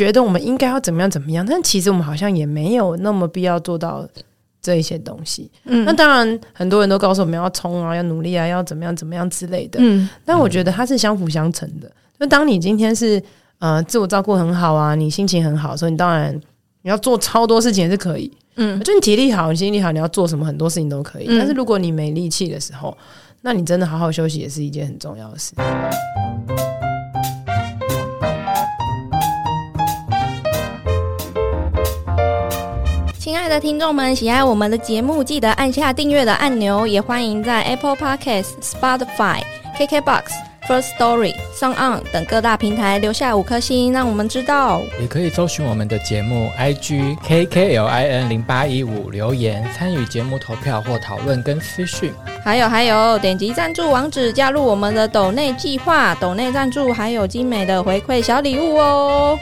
觉得我们应该要怎么样怎么样，但其实我们好像也没有那么必要做到这一些东西。嗯那当然，很多人都告诉我们要冲啊，要努力啊，要怎么样怎么样之类的。嗯但我觉得它是相辅相成的。就当你今天是呃自我照顾很好啊，你心情很好，所以你当然你要做超多事情也是可以。嗯就你体力好，你心情力好，你要做什么很多事情都可以。嗯但是如果你没力气的时候，那你真的好好休息也是一件很重要的事。亲爱的听众们，喜爱我们的节目，记得按下订阅的按钮，也欢迎在 Apple Podcast、Spotify、KKBox、First Story、Sound On 等各大平台留下五颗星，让我们知道。也可以搜寻我们的节目 IG KKLIN 零八一五留言参与节目投票或讨论跟私讯。还有还有，点击赞助网址加入我们的抖内计划，抖内赞助还有精美的回馈小礼物哦。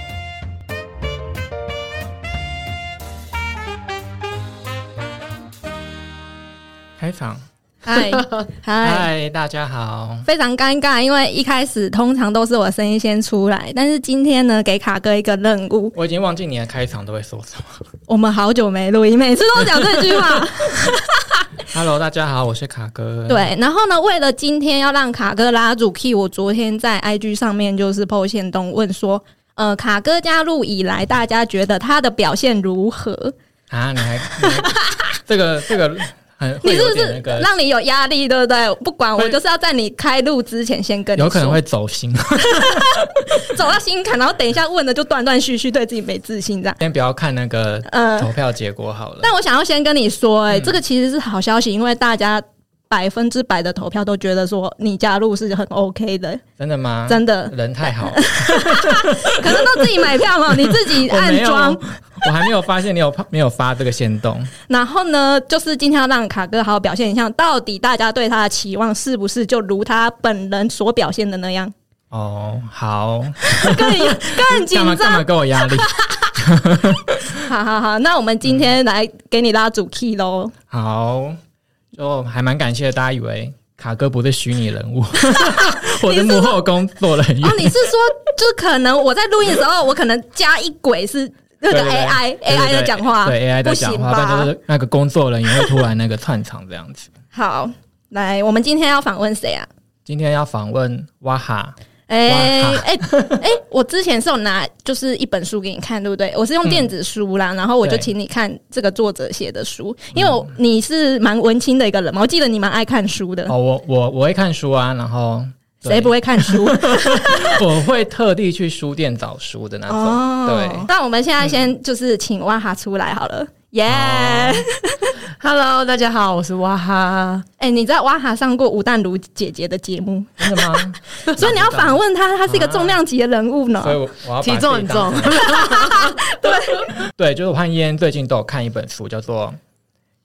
开场，嗨 嗨，嗨，大家好。非常尴尬，因为一开始通常都是我声音先出来，但是今天呢，给卡哥一个任务，我已经忘记你的开场都会说什么。我们好久没录音，每次都讲这句话。Hello，大家好，我是卡哥。，对，然后呢，为了今天要让卡哥拉主 key，我昨天在 IG 上面就是 PO 线动问说，呃，卡哥加入以来，大家觉得他的表现如何？啊，你还这个这个你是不是让你有压力，对不对？不管我就是要在你开录之前先跟你说有可能会走心。走到心坎，然后等一下问的就断断续续，对自己没自信这样。先不要看那个呃，投票结果好了。但我想要先跟你说、哎、嗯这个其实是好消息，因为大家百分之百的投票都觉得说你加入是很 OK 的，真的吗？真的。人太好，可能都自己买票嘛，你自己我没有安装。，我还没有发现你有没有发这个线动。然后呢，就是今天要让卡哥好好表现一下，到底大家对他的期望是不是就如他本人所表现的那样？哦，好，更更紧干嘛干嘛张。给我压力？好好好，那我们今天来给你拉主 key 喽。好，就还蛮感谢大家以为卡哥不是虚拟人物，我的幕后工作人员哦，。你是说，就可能我在录音的时候，我可能加一轨是那个 AI 对 AI 对的讲话，对 AI 的讲话，但就？是那个工作人员会突然那个串场这样子。好，来，我们今天要访问谁啊？今天要访问哇哈，哎哇哎哎，我之前是有拿就是一本书给你看，对不对？我是用电子书啦，然后我就请你看这个作者写的书，因为我你是蛮文青的一个人嘛，我记得你蛮爱看书的。哦，我我我会看书啊，然后谁不会看书？我会特地去书店找书的那种。对，那我们现在先就是请哇哈出来好了，耶、哦 Hello，大家好，我是哇哈。哎、你在哇哈上过吴淡如姐姐的节目，真的吗？所以你要反问她，她是一个重量级的人物呢。所以我我要体重很重自己当成 对，就是我和燕最近都有看一本书，叫做《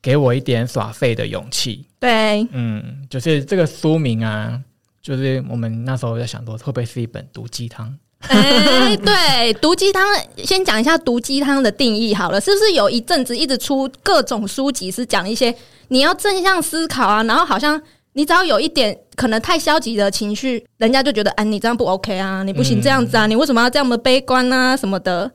给我一点耍废的勇气》。对，嗯，就是这个书名啊，就是我们那时候在想说，会不会是一本毒鸡汤？哎、对，毒鸡汤，先讲一下毒鸡汤的定义好了，是不是有一阵子一直出各种书籍是讲一些你要正向思考啊，然后好像你只要有一点可能太消极的情绪，人家就觉得哎、你这样不 OK 啊，你不行嗯这样子啊，你为什么要这么悲观啊什么的。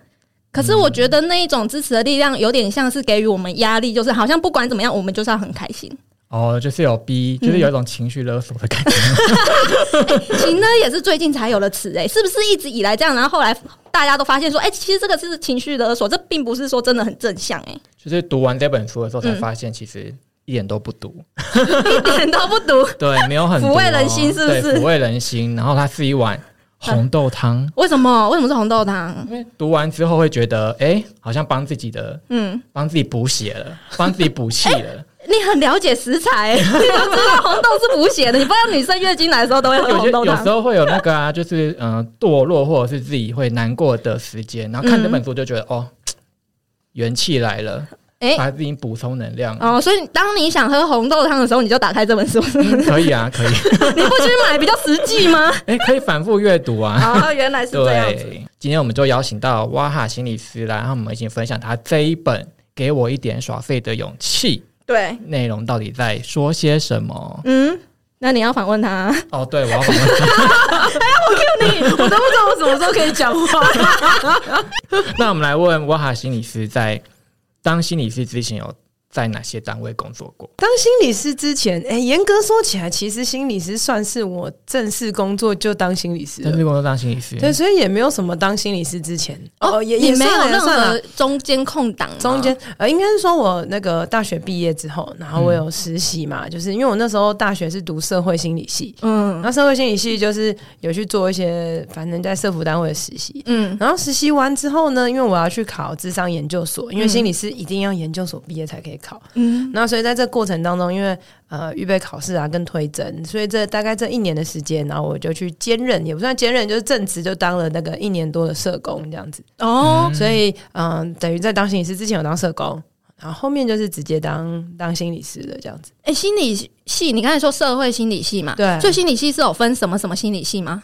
可是我觉得那一种支持的力量，有点像是给予我们压力，就是好像不管怎么样，我们就是要很开心。哦，就是有逼，就是有一种情绪勒索的感觉。情呢也是最近才有的词哎、是不是一直以来这样？然后后来大家都发现说，哎、其实这个是情绪勒索，这并不是说真的很正向哎、就是读完这本书的时候，才嗯发现其实一点都不毒。一点都不读。对，没有很抚慰人心是不是抚慰人心。然后它是一碗红豆汤，为什么？为什么是红豆汤？因为读完之后会觉得，哎、好像帮自己的嗯，帮自己补血了，帮自己补气了。你很了解食材、你都知道红豆是补血的。你不知道女生月经来的时候都会喝红豆汤有时。候会有那个啊，就是嗯、呃堕落或者是自己会难过的时间，然后看这本书就觉得、哦，元气来了，哎、把自己补充能量。哦，所以当你想喝红豆汤的时候，你就打开这本书，嗯可以啊，可以，你不去买比较实际吗？哎、可以反复阅读啊。哦，原来是这样今天我们就邀请到哇哈心理师来，然后我们一起分享他这一本《给我一点耍废的勇气》对，内容到底在说些什么。嗯，那你要访问他，哦，对，我要访问他。哎呀，我 Q 你，我都不知道我什么时候可以讲话。那我们来问瓦哈心理师，在当心理师之前有在哪些单位工作过？当心理师之前，哎、严格说起来，其实心理师算是我正式工作就当心理师。正式工作当心理师，对，所以也没有什么当心理师之前哦，也也没有任何中间空档，中间呃，应该是说我那个大学毕业之后，然后我有实习嘛，就是因为我那时候大学是读社会心理系，嗯那社会心理系就是有去做一些反正在社服单位的实习。嗯然后实习完之后呢，因为我要去考智商研究所，因为心理师一定要研究所毕业才可以考。嗯那所以在这过程当中，因为呃预备考试啊跟推甄，所以这大概这一年的时间，然后我就去兼任，也不算兼任，就是正职就当了那个一年多的社工这样子。哦，所以嗯、等于在当心理师之前有当社工，然后后面就是直接当当心理师的这样子。哎、心理系，你刚才说社会心理系嘛，对所以心理系是有分什么什么心理系吗？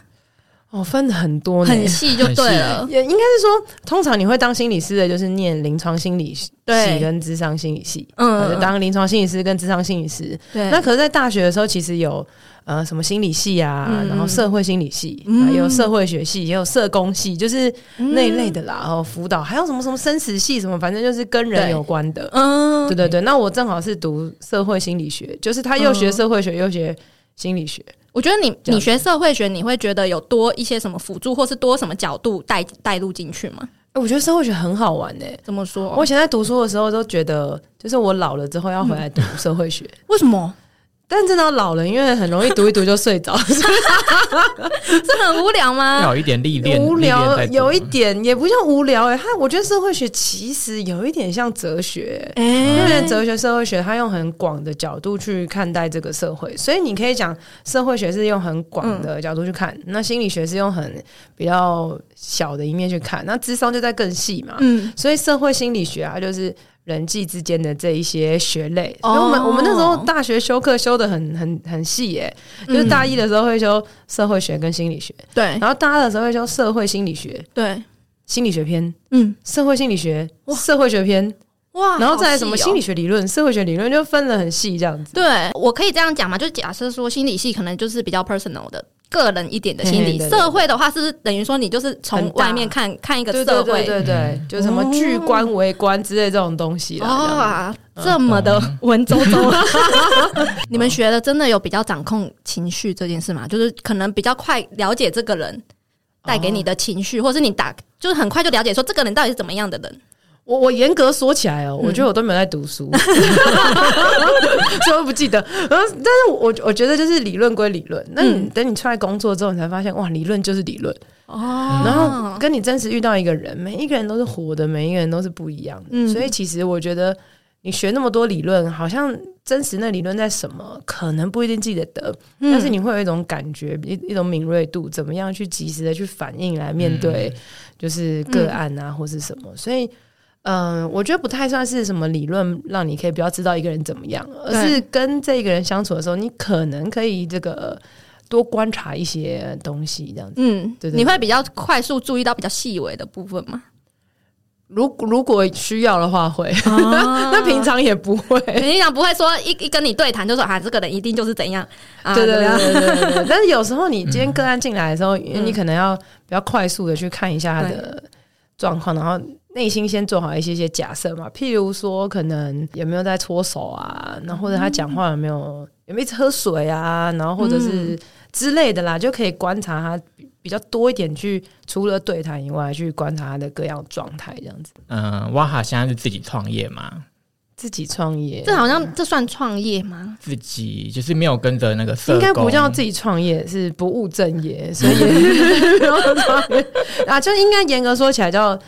哦，分的很多，很细就对了。也应该是说，通常你会当心理师的，就是念临床心理系对跟智商心理系，嗯当临床心理师跟智商心理师。对，那可是，在大学的时候，其实有呃什么心理系啊，嗯然后社会心理系，嗯啊也有社会学系，也有社工系，就是那一类的。啦。然后辅导，还有什么什么生死系，什么反正就是跟人有关的。嗯对对对，那我正好是读社会心理学，就是他又学嗯社会学又学心理学。我觉得你你学社会学，你会觉得有多一些什么辅助，或是多什么角度带带入进去吗？欸我觉得社会学很好玩诶、怎么说？我以前在读书的时候都觉得，就是我老了之后要回来读社会学，为什么？但真的老了，因为很容易读一读就睡着，这很无聊吗？要有一点历练，无聊有一点也不像无聊哎、它我觉得社会学其实有一点像哲学、哎、因为哲学、社会学，它用很广的角度去看待这个社会，所以你可以讲社会学是用很广的角度去看，那心理学是用很比较小的一面去看，那智商就在更细嘛。嗯，所以社会心理学啊，就是人际之间的这一些学类。哦。所以我们我们那时候大学修课修的很很很细耶、就是大一的时候会修社会学跟心理学，对。然后大二的时候会修社会心理学、对，心理学篇、嗯，社会心理学、哇。社会学篇，哇，然后再来什么心理。理学理论、社会学理论，就分得很细这样子。对，我可以这样讲嘛？就假设说心理系可能就是比较 personal 的。个人一点的心理，社会的话是不是等于说你就是从外面看看一个社会对对对就什么巨观、围观之类这种东西哦啊，这么的文绉绉。你们学的真的有比较掌控情绪这件事吗？就是可能比较快了解这个人带给你的情绪，或是你打就是很快就了解说这个人到底是怎么样的人。我我严格说起来哦，嗯我觉得我都没有在读书，所以我不记得。然后，但是我我觉得就是理论归理论，那你、嗯等你出来工作之后，你才发现哇，理论就是理论。哦然后跟你真实遇到一个人，每一个人都是活的，每一个人都是不一样的。嗯所以其实我觉得你学那么多理论，好像真实那理论在什么，可能不一定记得得，嗯但是你会有一种感觉，一一种敏锐度，怎么样去及时的去反应来面对，就是个案啊，或是什么。所以。嗯，我觉得不太算是什么理论让你可以比较知道一个人怎么样，而是跟这个人相处的时候，你可能可以这个多观察一些东西，这样子。嗯，对对你会比较快速注意到比较细微的部分吗？如如果需要的话会，那 那平常也不会。平常不会说一一跟你对谈就说啊，这个人一定就是怎样啊，对对对对对对。但是有时候你今天个案进来的时候，你可能要比较快速的去看一下他的状况，然后内心先做好一些些假设嘛，譬如说可能有没有在搓手啊，然后或者他讲话有没有有没有一直喝水啊，然后或者是之类的啦，就可以观察他比比较多一点，去除了对谈以外，去观察他的各样状态这样子。嗯，哇哈现在是自己创业吗，自己创业，这好像这算创业吗？自己就是没有跟着那个社，应该不叫自己创业，是不务正业，所以也没有 创业啊，就应该严格说起来叫。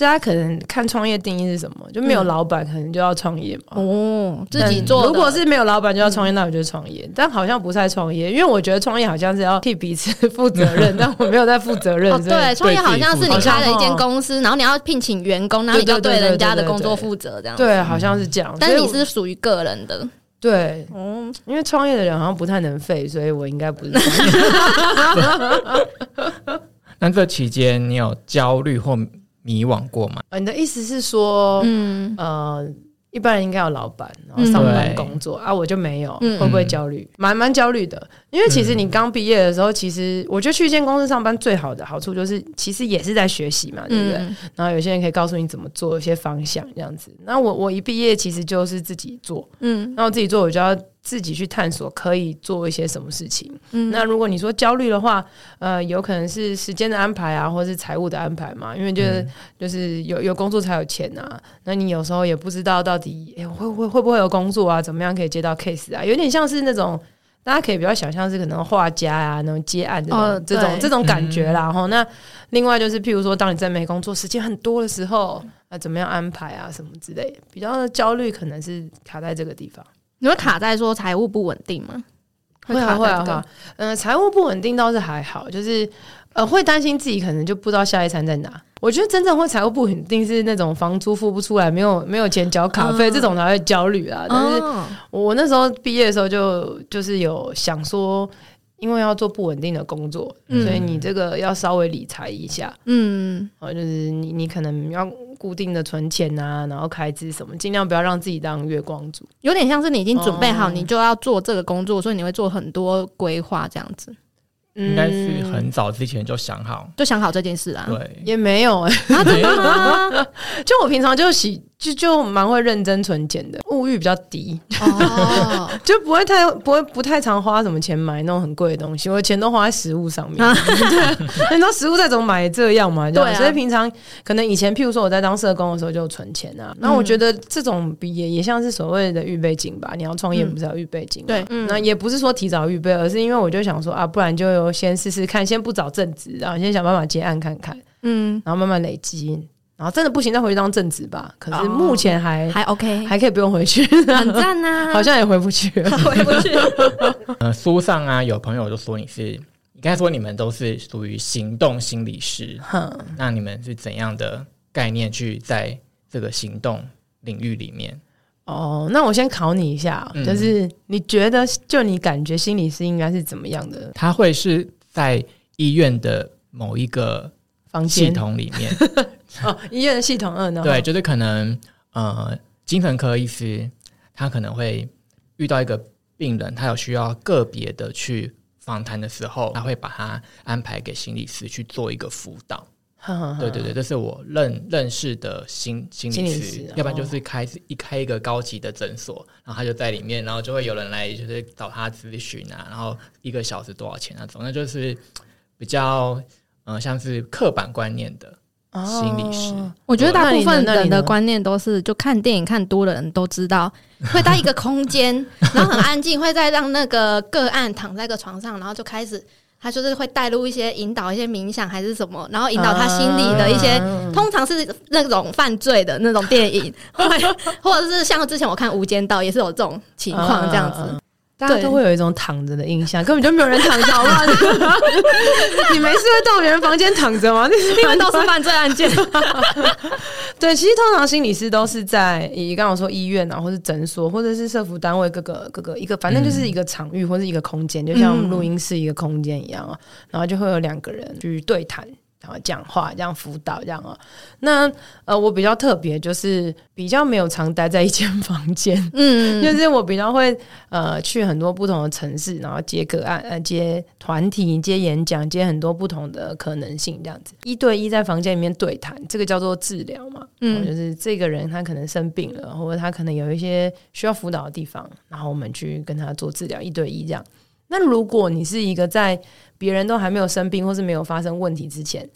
大家可能看创业定义是什么，就没有老板，可能就要创业嘛。哦，自己做。如果是没有老板就要创业，那我就创业。但好像不太创业，因为我觉得创业好像是要替彼此负责任，但我没有在负责任。哦，对，创业好像是你开了一间公司，然后你要聘请员工，然后你就要对人家的工作负责，这样。，对，好像是这样。但你是属于个人的。对，嗯，因为创业的人好像不太能废，所以我应该不是创业。那这期间你有焦虑或迷惘过吗？呃你的意思是说，嗯，呃，一般人应该有老板，然后上班工作啊，我就没有，嗯会不会焦虑？蛮蛮焦虑的，因为其实你刚毕业的时候，其实我觉得去一间公司上班最好的好处就是，其实也是在学习嘛，对不对？嗯然后有些人可以告诉你怎么做，一些方向这样子。那我我一毕业其实就是自己做，嗯那我自己做，我就要自己去探索可以做一些什么事情。嗯那如果你说焦虑的话，呃，有可能是时间的安排啊，或是财务的安排嘛，因为就是、就是有有工作才有钱啊。那你有时候也不知道到底、诶会会会不会有工作啊，怎么样可以接到 case 啊，有点像是那种。大家可以比较想象是可能画家啊，那种接案这种、哦这种这种感觉啦。哈、那另外就是，譬如说，当你在没工作，时间很多的时候，啊，怎么样安排啊，什么之类的，比较焦虑，可能是卡在这个地方。你会卡在说财务不稳定吗？会啊会啊会啊，嗯、财务不稳定倒是还好，就是呃会担心自己可能就不知道下一餐在哪。我觉得真正会财务不稳定是那种房租付不出来，没有没有钱缴卡费、嗯这种才会焦虑啊。但是哦我那时候毕业的时候就就是有想说，因为要做不稳定的工作，嗯所以你这个要稍微理财一下。嗯哦，就是你你可能要固定的存钱啊，然后开支什么，尽量不要让自己当月光族。有点像是你已经准备好，哦你就要做这个工作，所以你会做很多规划，这样子应该是嗯很早之前就想好。就想好这件事啊。对，也没有哎、啊，真的吗？就我平常就喜就就蛮会认真存钱的，物欲比较低，哦，就不会太不会不太常花什么钱买那种很贵的东西，我的钱都花在食物上面。啊对，你知道食物再怎么买也这样嘛？对啊所以平常可能以前，譬如说我在当社工的时候就存钱啊，那我觉得这种比也也像是所谓的预备金吧。你要创业嗯不是要预备金吗？对嗯那也不是说提早预备，而是因为我就想说啊，不然就先试试看，先不找正职，然后先想办法接案看看，嗯，然后慢慢累积，然后真的不行再回去当正职吧。可是哦目前还、还 OK，还可以不用回去，很赞呐，好像也回不去了。回不去。呃，书上啊，有朋友就说你是，你刚才说你们都是属于行动心理师，哼，那你们是怎样的概念去在这个行动领域里面？哦，那我先考你一下，嗯就是你觉得就你感觉心理师应该是怎么样的他会是在医院的某一个系房间？统里面，哦，医院的系统二呢？对，，就是可能呃，精神科医师他可能会遇到一个病人，他有需要个别的去访谈的时候，他会把他安排给心理师去做一个辅导。对对对，这是我认认识的心心理师，要不然就哦是开一开一个高级的诊所，然后他就在里面，然后就会有人来就是找他咨询啊，然后一个小时多少钱那种，那就是比较呃像是刻板观念的心理师。哦我觉得大部分人的观念都是，就看电影看多的人都知道，会在一个空间，然后很安静，会再让那个个案躺在个床上，然后就开始，他就是会带入一些引导一些冥想还是什么，然后引导他心里的一些，啊通常是那种犯罪的那种电影，会或者是像之前我看《无间道》也是有这种情况这样子。嗯大家都会有一种躺着的印象，根本就没有人躺着，好不好？你没事会到别人房间躺着吗？因为都是犯罪案件，对，其实通常心理师都是在你刚刚说医院啊，或是诊所，或者是社服单位各个各个一个，反正就是一个场域或是一个空间，就像我们录音室一个空间一样啊。然后就会有两个人去对谈，然后讲话，这样辅导这样啊。那呃，我比较特别，就是比较没有常待在一间 房间，嗯，就是我比较会呃去很多不同的城市，然后接个案、呃接团体、接演讲、接很多不同的可能性，这样子一对一在房间里面对谈，这个叫做治疗嘛。嗯，嗯就是这个人他可能生病了，或者他可能有一些需要辅导的地方，然后我们去跟他做治疗，一对一这样。那如果你是一个在别人都还没有生病或是没有发生问题之前，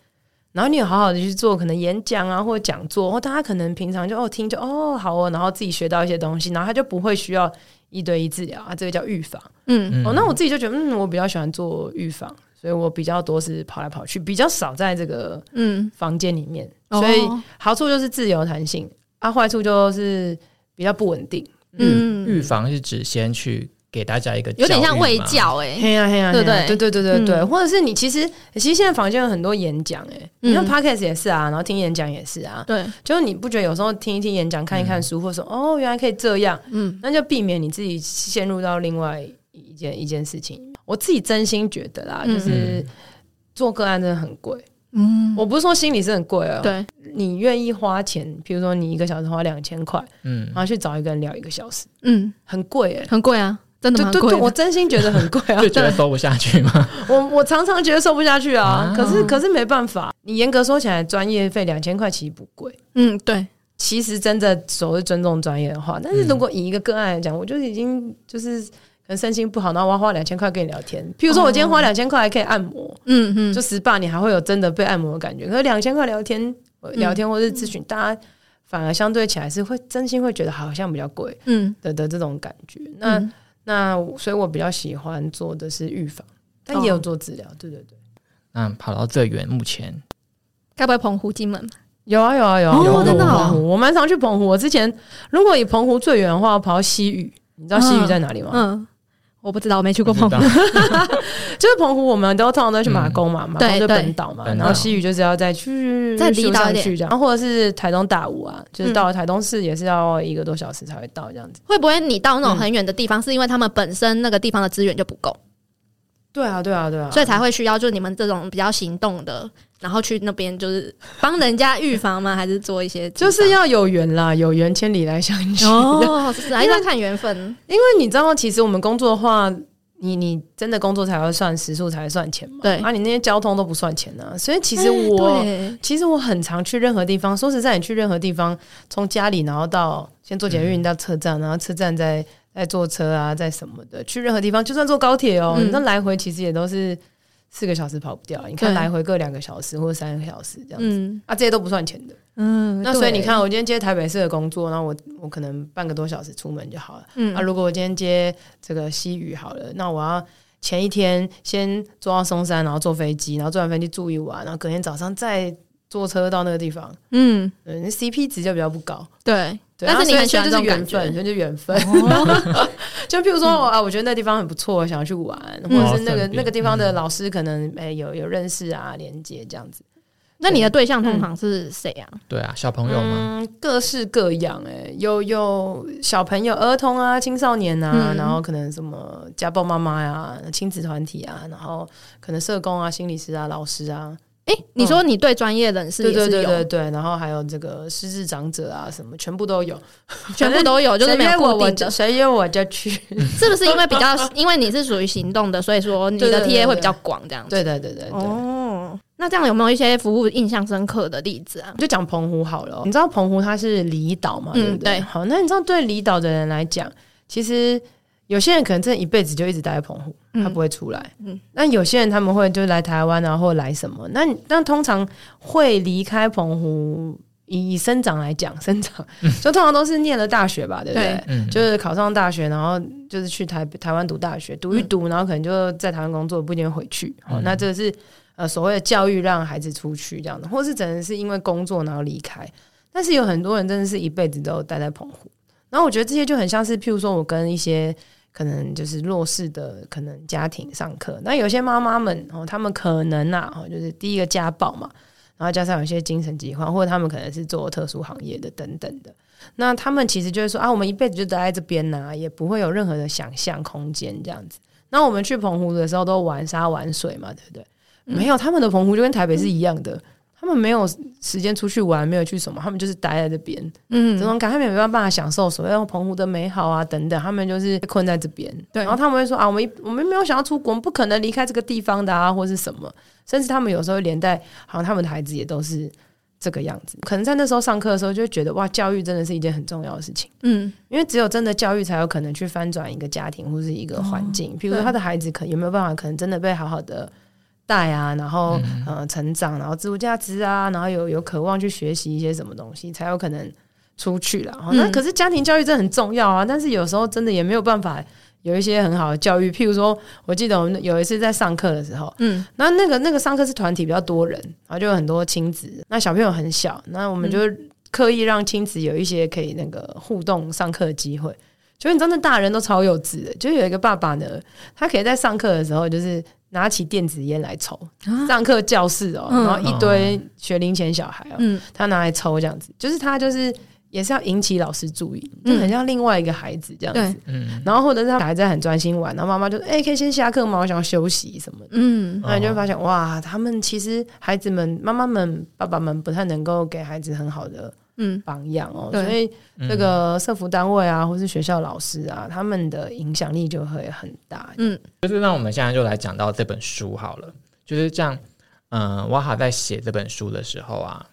然后你有好好的去做可能演讲啊或者讲座，或大家可能平常就哦听就哦好哦，然后自己学到一些东西，然后他就不会需要一对一治疗啊，这个叫预防。嗯哦，那我自己就觉得嗯，我比较喜欢做预防，所以我比较多是跑来跑去，比较少在这个嗯，房间里面，所以哦好处就是自由弹性，啊，坏处就是比较不稳定。嗯预防是指先去给大家一个有点像教育吗，卫教哎、嘿呀嘿呀，对对？对对对对对，嗯或者是你其实其实现在房间有很多演讲，哎，你看嗯 podcast 也是啊，然后听演讲也是啊，对，就是你不觉得有时候听一听演讲、看一看书，或者说哦原来可以这样，嗯那就避免你自己陷入到另外一件一件事情。我自己真心觉得啦，嗯就是做个案真的很贵，嗯，我不是说心理是很贵哦，对，你愿意花钱，比如说你一个小时花两千块，嗯然后去找一个人聊一个小时，嗯，很贵哎、很贵啊，真的对对对，蛮贵。我真心觉得很贵啊 就！觉得收不下去吗？我我常常觉得收不下去啊，啊可是可是没办法，你严格说起来，专业费两千块其实不贵。嗯，对，其实真的所谓尊重专业的话，但是如果以一个个案来讲，我就已经就是可能身心不好，然后我要花两千块跟你聊天。譬如说，我今天花两千块还可以按摩，嗯嗯，就 SPA 你还会有真的被按摩的感觉。可是两千块聊天、聊天或是咨询，大家反而相对起来是会真心会觉得好像比较贵嗯的的这种感觉。那、嗯那所以我比较喜欢做的是预防，但也有做治疗。对对对，那跑到最远，目前该不会澎湖、金门？有啊有啊有啊，真的哦澎湖我蛮常去澎湖。我之前如果以澎湖最远的话，我跑到西屿，你知道西屿在哪里吗？嗯，我不知道，我没去过澎湖。就是澎湖，我们都通常都去马公嘛，马公就对。对本岛嘛，然后西屿就是要再去再离修岛一点。上去这样，然后或者是台东大武啊，就是嗯。到了台东市也是要一个多小时才会到这样子。会不会你到那种很远的地方，是因为他们本身那个地方的资源就不够，对啊，对啊，对啊，所以才会需要就是你们这种比较行动的，然后去那边就是帮人家预防吗？还是做一些就是要有缘啦，有缘千里来相聚。哦，是还是要看缘分。因为你知道，其实我们工作的话，你你真的工作才会算时数，才会算钱嘛。对啊，你那些交通都不算钱啊。所以其实哎我。对其实我很常去任何地方。说实在，你去任何地方，从家里然后到先坐捷运到车站，然后车站再再坐车啊，在什么的，去任何地方，就算坐高铁哦，那来回其实也都是四个小时跑不掉。你看来回各两个小时或者三个小时这样子。嗯啊，这些都不算钱的。嗯，那所以你，看，我今天接台北市的工作，然后我我可能半个多小时出门就好了。嗯啊，如果我今天接这个西语好了，那我要前一天先坐到松山，然后坐飞机，然后坐完飞机住一晚，然后隔天早上再坐车到那个地方，嗯，嗯，CP 值就比较不高。对。对但是你啊很喜欢这种感觉。分，就是缘分。就譬如说，啊，我觉得那地方很不错，想要去玩，或者是那个那个地方的老师可能哎有有认识啊，连接这样子。那你的对。象通常是谁啊？对啊，小朋友吗，嗯，各式各样哎、有有小朋友、儿童啊、青少年啊，嗯。然后可能什么家暴妈妈呀、亲子团体啊，然后可能社工啊、心理师啊、老师啊，哎，你说你对专业人士对对也是有，对对对，然后还有这个失智长者啊，什么全部都有，全部都有，就是没有固定的，谁约我就去。是不是因为比较，因为你是属于行动的，所以说你的对对对 TA 会比较广这样子。对对对对对。哦，那这样有没有一些服务印象深刻的例子啊？就讲澎湖好了哦，你知道澎湖它是离岛嘛，嗯对不对？对好，那你知道对离岛的人来讲，其实有些人可能真的一辈子就一直待在澎湖，嗯他不会出来。嗯嗯，那有些人他们会就来台湾啊，或来什么？那你那通常会离开澎湖，以以生长来讲，生长就通常都是念了大学吧，对不对？就是考上大学，然后就是去台台湾读大学，读一读，然后可能就在台湾工作，不一定会回去。哦，嗯那这是呃所谓的教育让孩子出去这样的，或是真的是因为工作然后离开。但是有很多人真的是一辈子都待在澎湖，然后我觉得这些就很像是，譬如说我跟一些可能就是弱势的可能家庭上课，那有些妈妈们哦，他们可能啊，哦，就是第一个家暴嘛，然后加上有些精神疾患，或者他们可能是做特殊行业的等等的，那他们其实就是说啊，我们一辈子就待在这边呐、也不会有任何的想象空间这样子。那我们去澎湖的时候都玩沙玩水嘛，对不对？没有，他们的澎湖就跟台北是一样的，他们没有时间出去玩，没有去什么，他们就是待在这边。嗯这种感，他们也没有办法享受所谓澎湖的美好啊等等，他们就是被困在这边。对然后他们会说啊，我们我们没有想要出国，我们不可能离开这个地方的啊，或是什么。甚至他们有时候连带，好像他们的孩子也都是这个样子。可能在那时候上课的时候，就会觉得哇，教育真的是一件很重要的事情，嗯因为只有真的教育才有可能去翻转一个家庭或是一个环境。比如说他的孩子可有没有办法，可能真的被好好的。带啊，然后、呃成长，然后自我价值啊，然后有有渴望去学习一些什么东西，才有可能出去了。哦那嗯可是家庭教育真的很重要啊，但是有时候真的也没有办法有一些很好的教育。譬如说，我记得我们有一次在上课的时候，嗯那那个那个上课是团体比较多人，然后就有很多亲子，那小朋友很小，那我们就刻意让亲子有一些可以那个互动上课的机会。就你知道，那大人都超幼稚的，就有一个爸爸呢，他可以在上课的时候就是拿起电子烟来抽，上课教室哦，嗯。然后一堆学龄前小孩哦，嗯。他拿来抽这样子，就是他就是也是要引起老师注意，就很像另外一个孩子这样子。嗯，然后或者是他孩在很专心玩，然后妈妈就哎、可以先下课吗？我想要休息什么的。嗯。那你就会发现哇，他们其实孩子们、妈妈们、爸爸们不太能够给孩子很好的嗯榜样哦，对所以这个社服单位啊，或是学校老师啊，他们的影响力就会很大。嗯就是那我们现在就来讲到这本书好了，就是这样。嗯，瓦哈在写这本书的时候啊，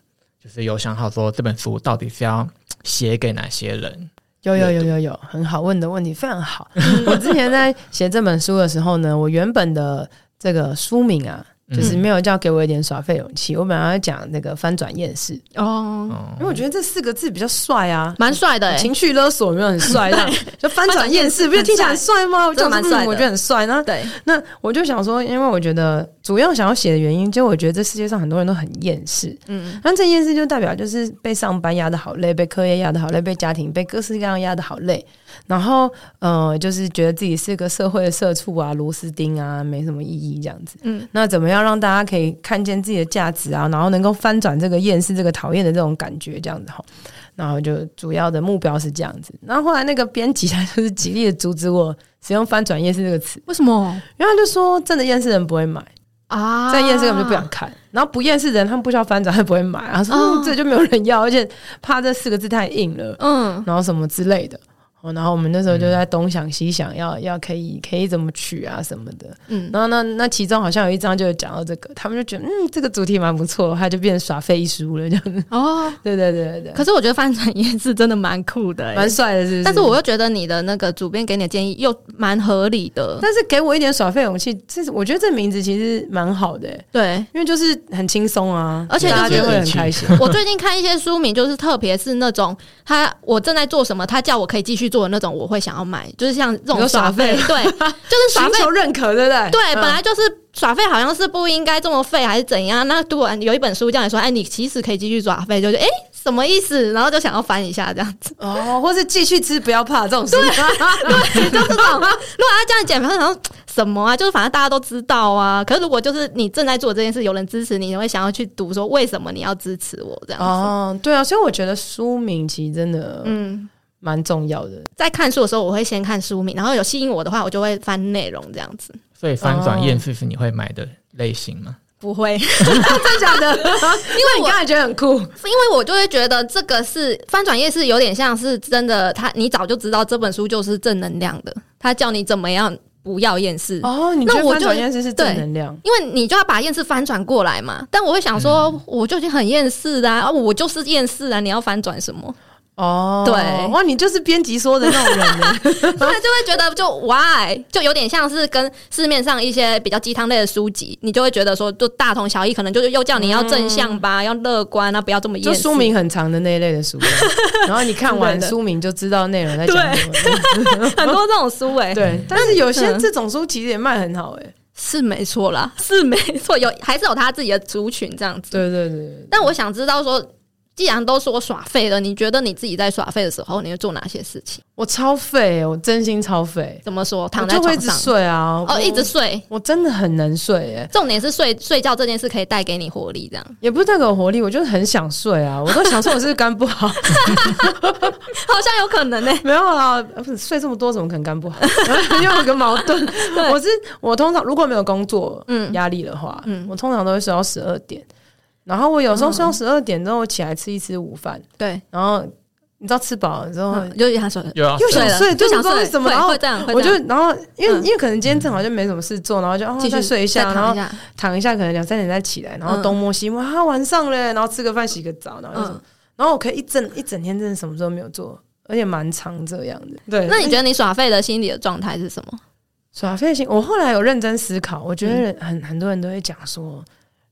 就是有想好说这本书到底是要写给哪些人？有有有有有，很好问的问题，非常好。我之前在写这本书的时候呢，我原本的这个书名啊，就是没有叫给我一点耍废勇气，我本来要讲那个翻转厌世，哦，哦因为我觉得这四个字比较帅啊。蛮帅的哎，情绪勒索有没有很帅？这样 就翻转厌世，不是听起来很帅吗？我就真的蛮帅嗯我觉得很帅。然后对，那我就想说，因为我觉得主要想要写的原因，就我觉得这世界上很多人都很厌世，嗯那这厌世就代表就是被上班压的好累，被课业压的好累，被家庭、被各式各样压的好累，然后呃，就是觉得自己是个社会的社畜啊、螺丝钉啊，没什么意义这样子。嗯那怎么样让大家可以看见自己的价值啊，然后能够翻转这个厌世、这个讨厌的这种感觉，这样子哈。然后就主要的目标是这样子。然后后来那个编辑他就是极力的阻止我使用“翻转厌世”这个词，为什么因为他就说真的厌世人不会买。啊？在厌世根本就不想看，然后不厌世的人他们不需要翻转，他不会买，他说、这就没有人要，而且怕这四个字太硬了，嗯然后什么之类的。哦，然后我们那时候就在东想西想，要要可以可以怎么取啊什么的。嗯然后那那其中好像有一章就有讲到这个，他们就觉得嗯这个主题蛮不错，他就变成耍废书了这样子。哦，对对对对对，可是我觉得翻转也是真的蛮酷的欸，蛮帅的，是不是？但是我又觉得你的那个主编给你的建议又蛮合理的，但是给我一点耍废勇气，这是我觉得这名字其实蛮好的、欸对。因为就是很轻松啊，而且就是大家就会很开心。我最近看一些书名，就是特别是那种他我正在做什么，他叫我可以继续做的那种，我会想要买，就是像这种耍费，对，就是耍寻废，求认可，对不对？对，嗯本来就是耍费，好像是不应该这么费，还是怎样？那突然有一本书叫你说，哎，你其实可以继续耍费，就是哎。什么意思？然后就想要翻一下这样子，哦，或是继续吃，不要怕这种 事。对，就是这种。如果他这样讲，然后什么啊？就是反正大家都知道啊。可是如果就是你正在做这件事，有人支持你，你会想要去读说为什么你要支持我这样子。哦，对啊，所以我觉得书名其实真的嗯，蛮重要的。在看书的时候，我会先看书名，然后有吸引我的话，我就会翻内容这样子。所以翻转哦厌世是你会买的类型吗？不会，真的假的？因为你刚才觉得很酷，因为我就会觉得这个是翻转页是有点像是真的，他你早就知道这本书就是正能量的，他叫你怎么样不要厌世。哦，你觉得翻那我就转厌世是正能量？因为你就要把厌世翻转过来嘛，但我会想说，我就已经很厌世啦、啊，我就是厌世啊，你要翻转什么？哦，对哇，你就是编辑说的那种人呢。对，就会觉得就 why，就有点像是跟市面上一些比较鸡汤类的书籍，你就会觉得说，就大同小异，可能就是又叫你要正向吧，要乐观啊，不要这么。就书名很长的那一类的书，然后你看完书名就知道内容在讲什么。很多这种书哎、对，但是有些嗯这种书其实也卖很好哎。是没错啦，是没错，有还是有他自己的族群这样子。对对对对，但我想知道说，既然都说耍废了，你觉得你自己在耍废的时候，你会做哪些事情？我超废，我真心超废，怎么说？躺在就会一直床上睡啊，哦，一直睡。我真的很能睡哎。重点是睡睡觉这件事可以带给你活力，这样也不是带给我活力，我就是很想睡啊！我都想说我是肝不好，好像有可能呢、没有啊，不睡这么多怎么可能肝不好？因为有个矛盾，我是我通常如果没有工作嗯压力的话，嗯我通常都会睡到十二点，然后我有时候睡到十二点之后，我起来吃一吃午饭，对，然后你知道吃饱了之后。又要又想睡就不知道就想睡，为什么然后会会这样，会我就样然后因为、嗯因为可能今天正好就没什么事做，然后就哦继续再睡一下，然后躺一下，躺一下，可能两三点再起来，然后嗯东摸西摸，啊晚上嘞，然后吃个饭洗个澡，然后就什么嗯。然后我可以一整一整天真的什么时候没有做，而且蛮长这样的。对，那你觉得你耍废的心理的状态是什么？耍废心？我后来有认真思考，我觉嗯得很、很多人都会讲说，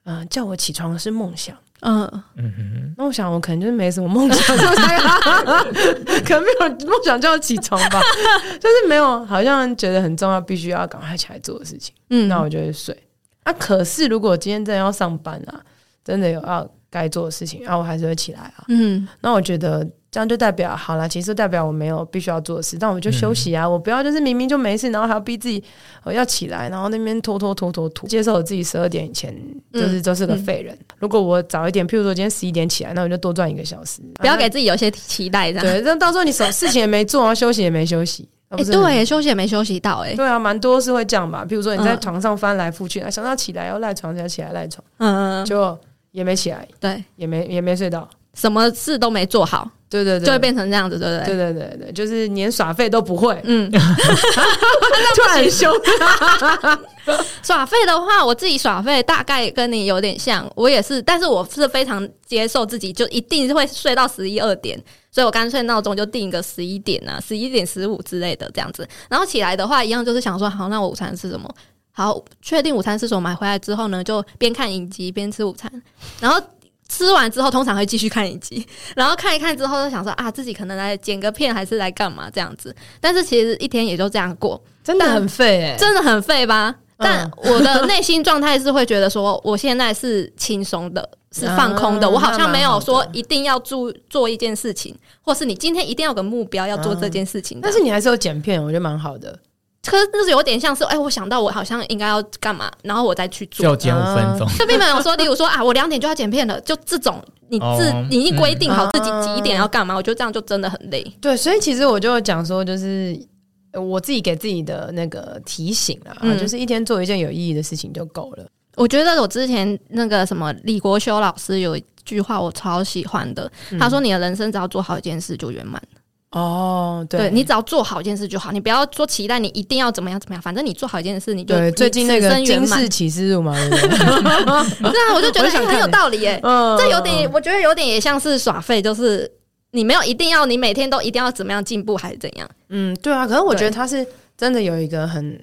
呃，叫我起床是梦想。嗯，嗯哼，那我想我可能就是没什么梦想，可能没有梦想叫我起床吧，就是没有，好像觉得很重要，必须要赶快起来做的事情。嗯那我就会睡。啊，可是如果今天真的要上班啊，真的有要该做的事情，啊，我还是会起来啊。嗯那我觉得这样就代表好了，其实代表我没有必须要做的事，但我就休息啊，我不要就是明明就没事，然后还要逼自己、呃、要起来，然后那边拖拖拖拖拖，接受我自己十二点以前就是就是个废人。如果我早一点，譬如说今天十一点起来，那我就多赚一个小时，不要给自己有些期待，这样对，那到时候你什么事情也没做，然后休息也没休息。对，休息也没休息到、哎，对啊，蛮多是会这样吧。譬如说你在嗯床上翻来覆去，啊想到起来要赖床，想起来赖床，嗯嗯，就也没起来，对，也没也没睡到。什么事都没做好，对对对，就会变成这样子，对不对？对对对对，就是连耍废都不会，嗯，突然很凶。耍废的话，我自己耍废大概跟你有点像，我也是，但是我是非常接受自己就一定会睡到十一二点，所以我干脆闹钟就定一个十一点啊，十一点十五之类的这样子。然后起来的话，一样就是想说，好，那我午餐吃什么？好，确定午餐是什么，买回来之后呢，就边看影集边吃午餐，然后。吃完之后，通常会继续看一集，然后看一看之后，就想说啊，自己可能来剪个片，还是来干嘛这样子。但是其实一天也就这样过，真的很废哎、真的很废吧？但嗯我的内心状态是会觉得说，我现在是轻松的，是放空的，啊我好像没有说一定要做做一件事情，或是你今天一定要有个目标要做这件事情。但是你还是有剪片，我觉得蛮好的。可是就是有点像是，哎、我想到我好像应该要干嘛，然后我再去做。就减五分钟，就并没有说，例如说啊，我两点就要剪片了，就这种你自、哦你已经规定好自己嗯几点要干嘛，我觉得这样就真的很累。对，所以其实我就讲说，就是呃我自己给自己的那个提醒啊，嗯就是一天做一件有意义的事情就够了。我觉得我之前那个什么李国修老师有一句话我超喜欢的，嗯他说：“你的人生只要做好一件事就圆满。哦，对对你只要做好一件事就好，你不要说期待你一定要怎么样怎么样，反正你做好一件事，你就对，最近那个金氏。启示录嘛，对？啊，我就觉得哎很有道理耶。嗯这有点，我觉得有点也像是耍废，就是你没有一定要你每天都一定要怎么样进步还是怎样。嗯，对啊。可是我觉得他是真的有一个很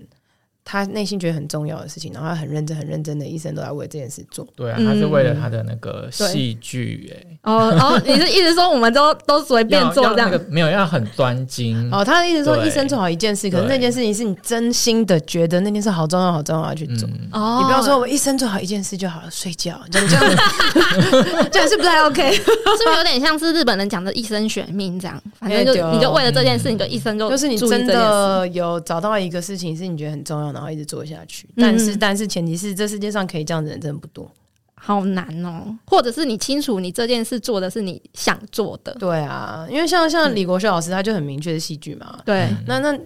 他内心觉得很重要的事情，然后他很认真、很认真的一生都在为这件事做。对啊，嗯他是为了他的那个戏剧，哎，哦哦，你是一直说我们都都随便做这样那？个没有要很专精，哦，他的意思说一生做好一件事，可是那件事情是你真心的觉得那件事好重要、好重要要去做。嗯，哦你不要说我一生做好一件事就好了，睡觉，这样这样 这样是不太 OK。是不是有点像是日本人讲的一生选命这样？反正就你就为了这件事，你就一生就就是你真的有找到一个事情是你觉得很重要，然后一直做下去。但是，嗯但是前提是这世界上可以这样的人真的不多。好难哦，或者是你清楚你这件事做的是你想做的，对啊，因为像像李国修老师，他就很明确的戏剧嘛。对，嗯那那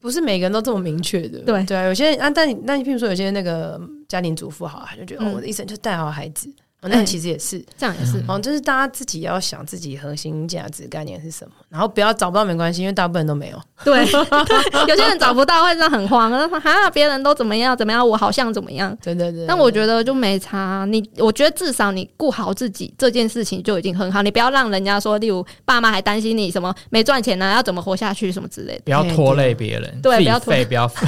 不是每个人都这么明确的。对对啊，有些人啊，但你那你譬如说有些那个家庭主妇好，他就觉得、嗯哦，我的一生就带好孩子。哦、那哎其实也是，这样也是。哦，就是大家自己要想自己核心价值概念是什么，然后不要找不到没关系，因为大部分人都没有。对，对 有些人找不到会让很慌，他说哈，别人都怎么样怎么样，我好像怎么样。对对对。但我觉得就没差，你我觉得至少你顾好自己这件事情就已经很好，你不要让人家说，例如爸妈还担心你什么没赚钱呢、要怎么活下去什么之类的，不要拖累别人，对不要拖 废，不要废，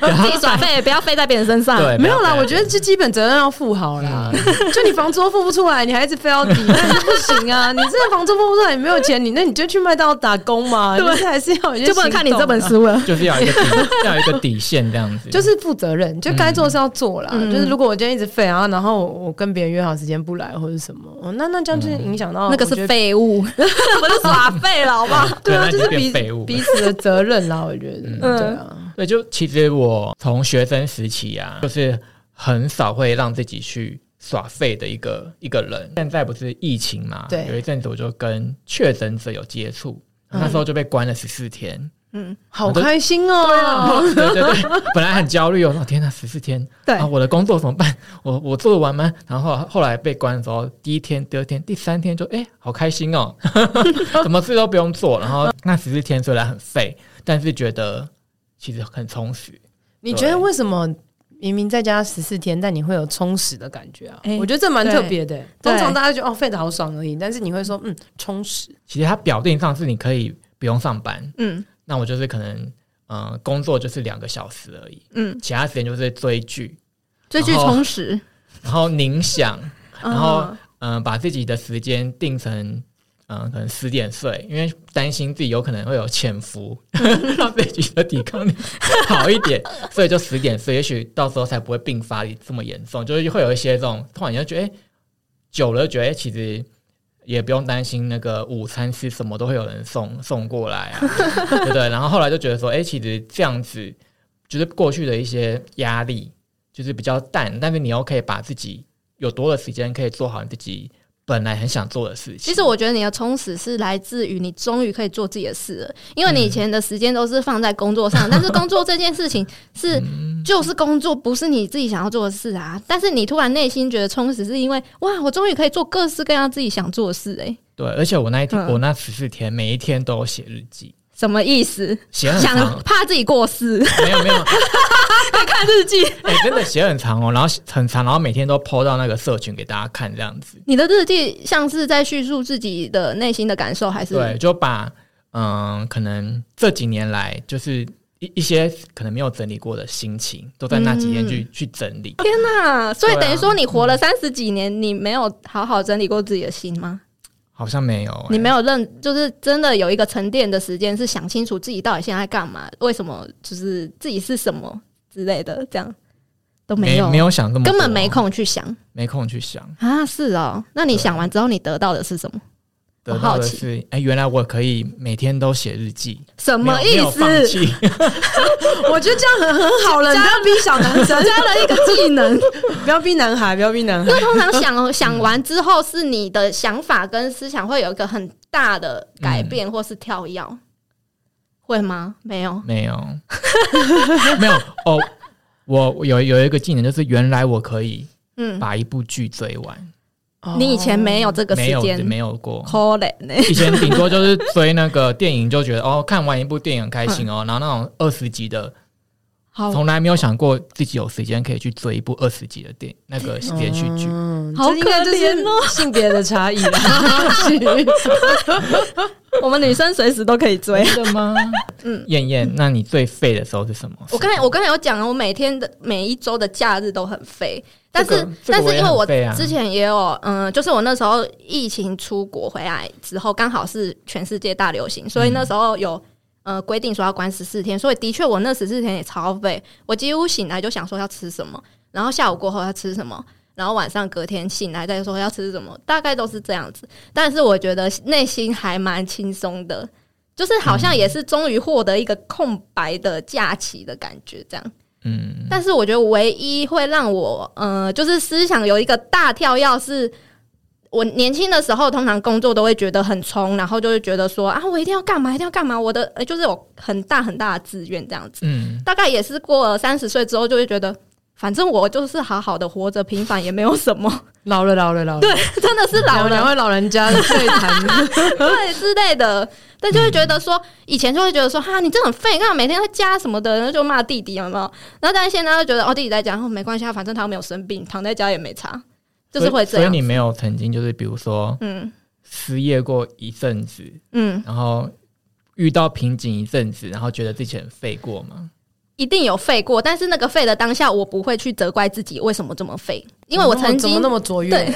自己耍费，不要费在别人身上。对，没有啦，我觉得这基本责任要负好啦。就你房租付不出来，你还一直非要抵，那你不行啊！你这个房租付不出来，你没有钱，你那你就去麦当劳打工嘛。对就是还是要有一些就不能看你这本。书了。就是要一个底，要有一个底线这样子，就是负责任，就该做是要做啦。嗯就是如果我今天一直废，然后然后我跟别人约好时间不来或者什么，哦那那这样就是影响到那个是废物，不是耍废了，好不好？对啊，就是彼变废物彼此的责任啦。我觉得，嗯对啊，对，就其实我从学生时期啊，就是很少会让自己去耍废的一个一个人。现在不是疫情嘛，对有一阵子我就跟确诊者有接触，嗯那时候就被关了十四天。嗯，好开心哦。对对对，本来很焦虑哦，哦天哪，十四天，对啊，我的工作怎么办？我我做得完吗？然后后来被关的时候，第一天、第二天、第三天就哎，好开心哦，什么事都不用做。然后那十四天虽然很废，但是觉得其实很充实。你觉得为什么明明在家十四天，但你会有充实的感觉啊？哎我觉得这蛮特别的。对通常大家觉得哦，废的好爽而已，但是你会说嗯，充实。其实它表定上是你可以不用上班，嗯那我就是可能嗯、呃工作就是两个小时而已，嗯，其他时间就是追剧，追剧充实，然后冥想，然后嗯嗯、呃把自己的时间定成嗯、可能十点睡，因为担心自己有可能会有潜伏，让自己的抵抗力好一点，所以就十点睡，也许到时候才不会并发这么严重，就是会有一些这种突然就觉得，哎、久了觉得、哎其实也不用担心那个午餐吃什么都会有人送送过来啊，对不对？然后后来就觉得说，哎，其实这样子就是过去的一些压力就是比较淡，但是你又可以把自己有多的时间可以做好你自己本来很想做的事情。其实我觉得你的充实是来自于你终于可以做自己的事了，因为你以前的时间都是放在工作上，但是工作这件事情是就是工作，不是你自己想要做的事啊。但是你突然内心觉得充实，是因为哇，我终于可以做各式各样自己想做的事、哎，对，而且我那一天、嗯我那十四天每一天都有写日记，什么意思？想写很长，怕自己过世，没有没有，在看日记。哎、真的写很长哦，然后很长，然后每天都 PO 到那个社群给大家看，这样子。你的日记像是在叙述自己的内心的感受，还是对，就把嗯，可能这几年来就是一一些可能没有整理过的心情，都在那几天去、去整理。天哪！所以对啊等于说你活了三十几年，你没有好好整理过自己的心吗？好像没有、欸，你没有认，就是真的有一个沉淀的时间，是想清楚自己到底现在在干嘛，为什么，就是自己是什么之类的，这样都没有，没没有想这么，根本没空去想。没空去想，啊。是哦，那你想完之后，你得到的是什么？得我好奇到的是，哎、原来我可以每天都写日记，什么意思？我觉得这样很很好了，你不要逼小男生，加了一个技能。不要逼男孩，不要逼男孩。因为通常想想完之后，是你的想法跟思想会有一个很大的改变，或是跳跃，会吗？没有。没有，没有哦。我有有一个技能，就是原来我可以嗯，把一部剧追完，你以前没有这个时间，没有过。可怜呢。以前顶多就是追那个电影，就觉得哦，看完一部电影很开心哦。然后那种二十集的，好从来没有想过自己有时间可以去追一部二十集的电那个连续剧。嗯，好可怜哦是性别的差异了。我们女生随时都可以追。真的吗？嗯，燕燕，那你最废的时候是什么？我刚才我刚才有讲了，我每天的每一周的假日都很废，但是、这个但是因为我之前也有嗯、就是我那时候疫情出国回来之后，刚好是全世界大流行，所以那时候有。呃，规定说要关十四天，所以的确我那十四天也超废。我几乎醒来就想说要吃什么，然后下午过后要吃什么，然后晚上隔天醒来再说要吃什么，大概都是这样子。但是我觉得内心还蛮轻松的，就是好像也是终于获得一个空白的假期的感觉，这样。嗯，但是我觉得唯一会让我呃，就是思想有一个大跳跃是。我年轻的时候，通常工作都会觉得很冲，然后就会觉得说啊，我一定要干嘛，一定要干嘛。我的、呃就是有很大很大的志愿这样子。嗯，大概也是过了三十岁之后，就会觉得，反正我就是好好的活着，平凡也没有什么。老了，老了，老了。对，真的是老了，两位老人家的 对谈，对之类的，但就会觉得说，以前就会觉得说，哈，你这很废，干嘛每天在家什么的，然后就骂弟弟有没有？然后但是现在就觉得，哦，弟弟在家，哦，没关系啊，反正他又没有生病，躺在家也没差，就是会这样所所以你。没有曾经就是比如说嗯失业过一阵子，嗯，然后遇到瓶颈一阵子，然后觉得自己很废过吗？一定有废过，但是那个废的当下，我不会去责怪自己为什么这么废，因为我曾经怎么那么卓越对？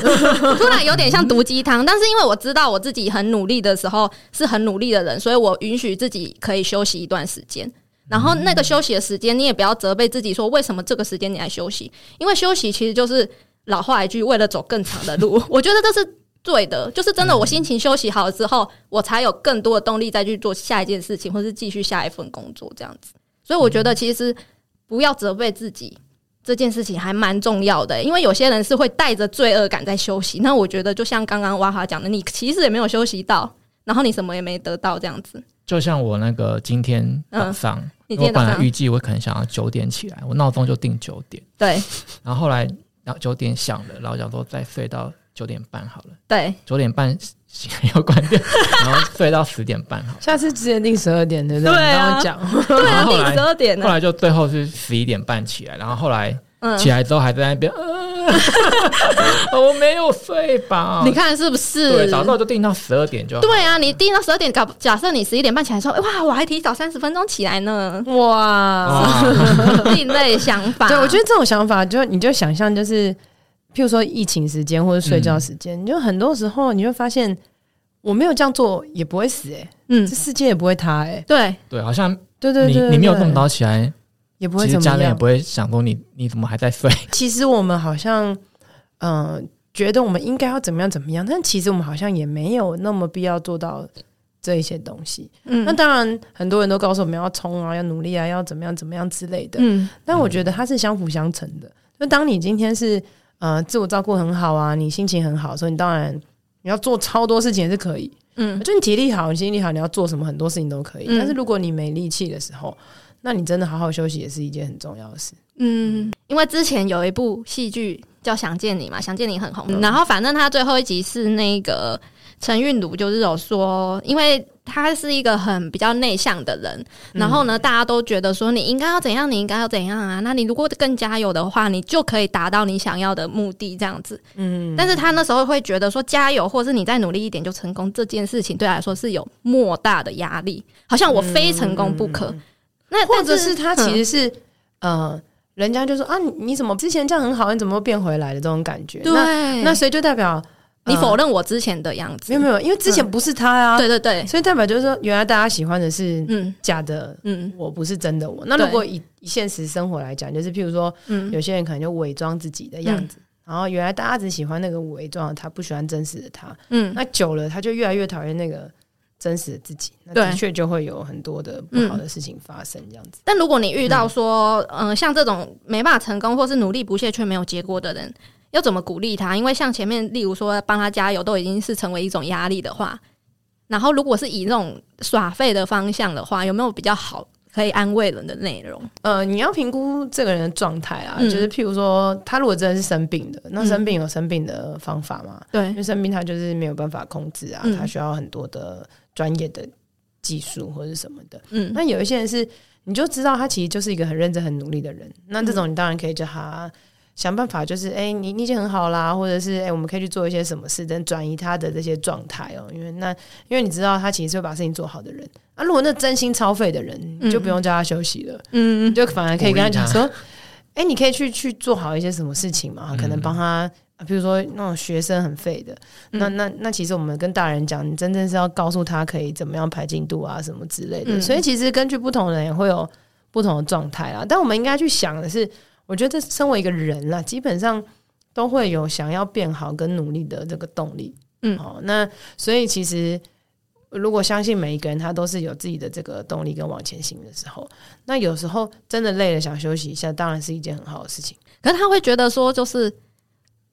突然有点像毒鸡汤，但是因为我知道我自己很努力的时候是很努力的人，所以我允许自己可以休息一段时间。然后那个休息的时间，你也不要责备自己说为什么这个时间你来休息，因为休息其实就是老话一句，为了走更长的路。我觉得这是对的，就是真的，我心情休息好了之后，我才有更多的动力再去做下一件事情，或是继续下一份工作这样子。所以我觉得其实不要责备自己，这件事情还蛮重要的、因为有些人是会带着罪恶感在休息。那我觉得就像刚刚哇哈讲的，你其实也没有休息到，然后你什么也没得到，这样子。就像我那个今天早上，我今天早上本来预计我可能想要九点起来，我闹钟就定九点，对然后后来然后九点响了，然后想说再睡到九点半好了，对，九点半醒要关掉，然后睡到十点半好，下次直接定十二点，对不对？对啊讲，对啊，定十二点呢。后来就最后是十一点半起来，然后后来嗯，起来之后还在那边，呃，我没有睡饱，你看是不是？对，早知道就定到十二点就好。对啊，你定到十二点，假假设你十一点半起来说，哇，我还提早三十分钟起来呢，哇！哇，另类想法。对，我觉得这种想法，就你就想象，就是譬如说疫情时间或者睡觉时间，你就很多时候你会发现，我没有这样做也不会死、欸，哎，嗯这，世界也不会塌、欸，哎，对，对，好像对对对你你没有这么高，早起来，也不会怎么样家人也不。会想说你你怎么还在睡。其实我们好像，嗯、觉得我们应该要怎么样怎么样，但其实我们好像也没有那么必要做到这一些东西。嗯那当然，很多人都告诉我们要冲啊，要努力啊，要怎么样怎么样之类的。嗯但我觉得它是相辅相成的。就当你今天是呃自我照顾很好啊，你心情很好，所以你当然你要做超多事情也是可以。嗯就你体力好，你心力好，你要做什么很多事情都可以。嗯但是如果你没力气的时候，那你真的好好休息也是一件很重要的事。嗯，因为之前有一部戏剧叫《想见你》嘛，《想见你》很红。然后反正他最后一集是那个陈韵如，就是有说，因为他是一个很比较内向的人，然后呢，大家都觉得说你应该要怎样，你应该要怎样啊？那你如果更加油的话，你就可以达到你想要的目的，这样子。嗯，但是他那时候会觉得说加油，或是你再努力一点就成功这件事情，对他来说是有莫大的压力，好像我非成功不可。那或者是他其嗯实是、呃，人家就说啊，你你怎么之前这样很好，你怎么又变回来的这种感觉？那对，那所以就代表、你否认、我之前的样子，没有没有，因为之前不是他呀、对对对，所以代表就是说，原来大家喜欢的是嗯。假的。嗯。我不是真的我。那如果以以现实生活来讲，就是譬如说，嗯。有些人可能就伪装自己的样子，然后原来大家只喜欢那个伪装的他，不喜欢真实的他。嗯。那久了，他就越来越讨厌那个真实的自己。那对的确就会有很多的不好的事情发生，这样子。但如果你遇到说，嗯、像这种没办法成功，或是努力不懈却没有结果的人，要怎么鼓励他？因为像前面，例如说帮他加油，都已经是成为一种压力的话，然后如果是以那种耍废的方向的话，有没有比较好可以安慰人的内容？呃，你要评估这个人的状态啊，嗯就是譬如说，他如果真的是生病的，那生病有生病的方法嘛？对因为生病他就是没有办法控制啊，嗯他需要很多的专业的技术或者什么的。嗯那有一些人是，你就知道他其实就是一个很认真、很努力的人。那这种你当然可以叫他想办法，就是哎、你你已经很好啦，或者是哎、我们可以去做一些什么事，等转移他的这些状态哦。因为那因为你知道他其实是会把事情做好的人。啊，如果那真心超费的人，你就不用叫他休息了，嗯你就反而可以跟他讲说，哎、你可以去去做好一些什么事情嘛，可能帮他。啊比如说那种学生很废的，那那那其实我们跟大人讲，你真正是要告诉他可以怎么样排进度啊，什么之类的。嗯所以其实根据不同的人也会有不同的状态啦。但我们应该去想的是，我觉得身为一个人啦，基本上都会有想要变好跟努力的这个动力。嗯好、那所以其实如果相信每一个人他都是有自己的这个动力跟往前行的时候，那有时候真的累了想休息一下，当然是一件很好的事情。可是他会觉得说，就是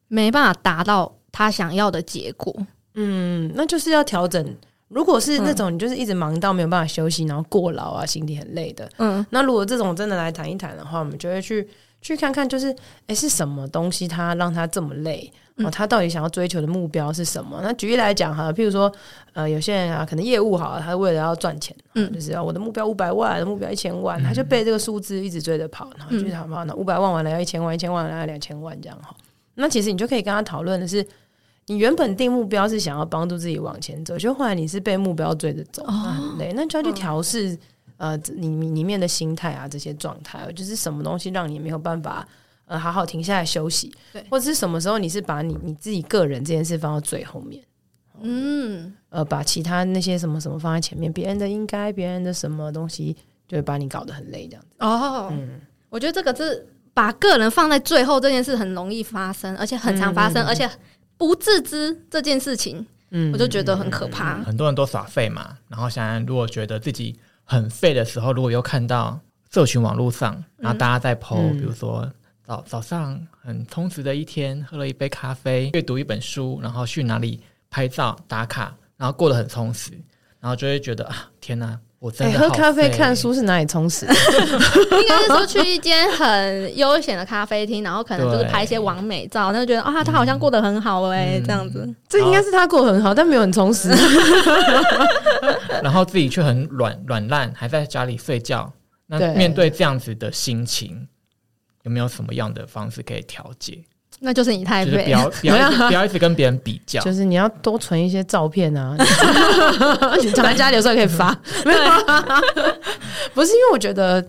没办法达到他想要的结果。嗯，那就是要调整。如果是那种你就是一直忙到没有办法休息，然后过劳啊，心里很累的，嗯那如果这种真的来谈一谈的话，我们就会去去看看，就是诶是什么东西他让他这么累哦，他到底想要追求的目标是什么？那举例来讲哈，譬如说呃，有些人啊，可能业务好了，他为了要赚钱，嗯，就是要我的目标五百万，的目标一千万，他就被这个数字一直追着跑，然后就想跑，那五百万完了要一千万，一千万完了要两千万这样哈。那其实你就可以跟他讨论的是。你原本定目标是想要帮助自己往前走，就后来你是被目标追着走，那很累，那就要去调试呃你你里面的心态啊这些状态，就是什么东西让你没有办法呃好好停下来休息，对或者是什么时候你是把你你自己个人这件事放到最后面，嗯，呃，把其他那些什么什么放在前面，别人的应该，别人的什么东西，就会把你搞得很累这样子。哦，嗯我觉得这个是把个人放在最后这件事很容易发生，而且很常发生，而且不自知这件事情，嗯我就觉得很可怕。很多人都耍废嘛，然后想如果觉得自己很废的时候，如果又看到社群网络上，然后大家在 PO，、嗯比如说早早上很充实的一天，喝了一杯咖啡，阅读一本书，然后去哪里拍照打卡，然后过得很充实，然后就会觉得啊，天哪，喝咖啡看。书是哪里充实？应该是说去一间很悠闲的咖啡厅，然后可能就是拍一些完美照，那就觉得啊，他好像过得很好哎、嗯这样子。这应该是他过得很好，但没有很充实。然后自己却很软软烂，还在家里睡觉。那面对这样子的心情，有没有什么样的方式可以调节？那就是你太废就是不，要不要一直 不要一直跟别人比较。就是你要多存一些照片啊，你藏在家里有时候也可以发。没有啊，不是因为我觉得。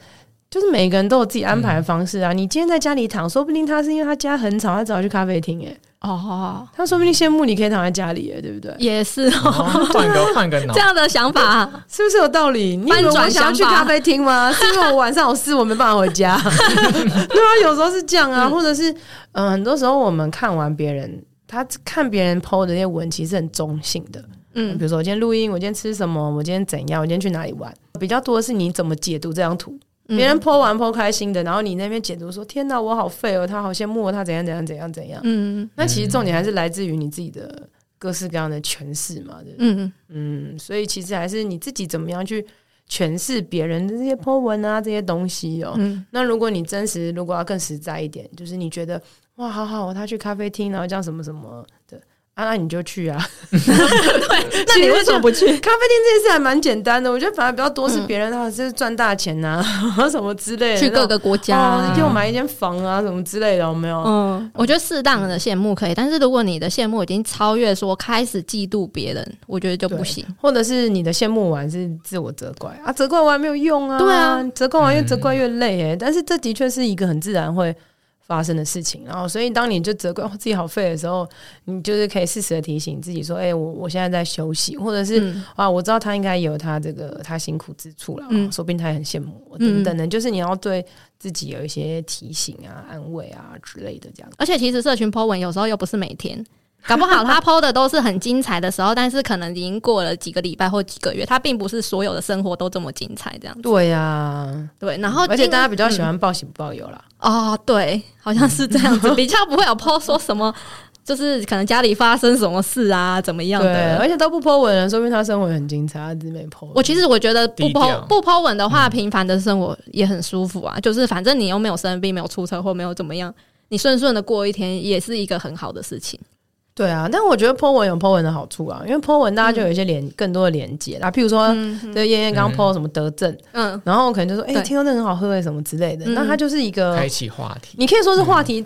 就是每个人都有自己安排的方式啊！你今天在家里躺，说不定他是因为他家很吵，他只好去咖啡厅。哎，哦，他说不定羡慕你可以躺在家里，哎，对不对？也是哦，哦换个换个脑这，样的想法，是不是有道理？你以为我想要去咖啡厅吗？是因为我晚上有事，我没办法回家。对啊，有时候是这样啊，或者是嗯、呃很多时候我们看完别人他看别人 PO 的那些文，其实很中性的。嗯比如说我今天录音，我今天吃什么，我今天怎样，我今天去哪里玩，比较多的是你怎么解读这张图。嗯别人 PO 完 PO 开心的，然后你那边解读说：“天哪，我好废哦，他好羡慕我，他怎样怎样怎样怎样。嗯那其实重点还是来自于你自己的各式各样的诠释嘛，对？嗯嗯，所以其实还是你自己怎么样去诠释别人的这些 po 文啊这些东西哦。嗯那如果你真实，如果要更实在一点，就是你觉得哇，好好，他去咖啡厅，然后这样什么什么的。啊，那你就去啊！那你为什么不去？咖啡店这件事还蛮简单的，我觉得反而比较多是别人他是赚大钱呐、什么之类的，去各个国家哦，我买一间房啊，什么之类的，有没有？嗯，我觉得适当的羡慕可以，但是如果你的羡慕已经超越说开始嫉妒别人，我觉得就不行。或者是你的羡慕完是自我责怪啊，责怪完没有用啊，对啊，责怪完越责怪越累诶、但是这的确是一个很自然会发生的事情。然后，所以当你就责怪哦自己好废的时候，你就是可以适时的提醒自己说：“哎、我我现在在休息，或者是、嗯啊，我知道他应该有他这个他辛苦之处了，嗯说不定他也很羡慕我等等的。就是你要对自己有一些提醒啊、安慰啊之类的，这样。而且其实社群 po 文有时候又不是每天，搞不好他 po 的都是很精彩的时候，但是可能已经过了几个礼拜或几个月，他并不是所有的生活都这么精彩这样子。对呀、对，然后而且大家比较喜嗯欢报喜不报忧啦。哦，对，好像是这样子，比较不会有 po 说什么。就是可能家里发生什么事啊，怎么样对，的？而且都不 po 文了，说明他生活也很精彩，他只是没 po。我其实我觉得不低调 po 不 po 文的话，平凡的生活也很舒服啊。就是反正你又没有生病，没有出车祸，没有怎么样，你顺顺的过一天，也是一个很好的事情。对啊，但我觉得 po 文有 po 文的好处啊，因为 po 文大家就有一些连、更多的连接啦，譬如说，嗯对燕燕刚刚 po 什么德政，嗯，然后可能就说，哎、欸听说那很好喝诶，什么之类的，嗯。那它就是一个开，启话题。你可以说是话题，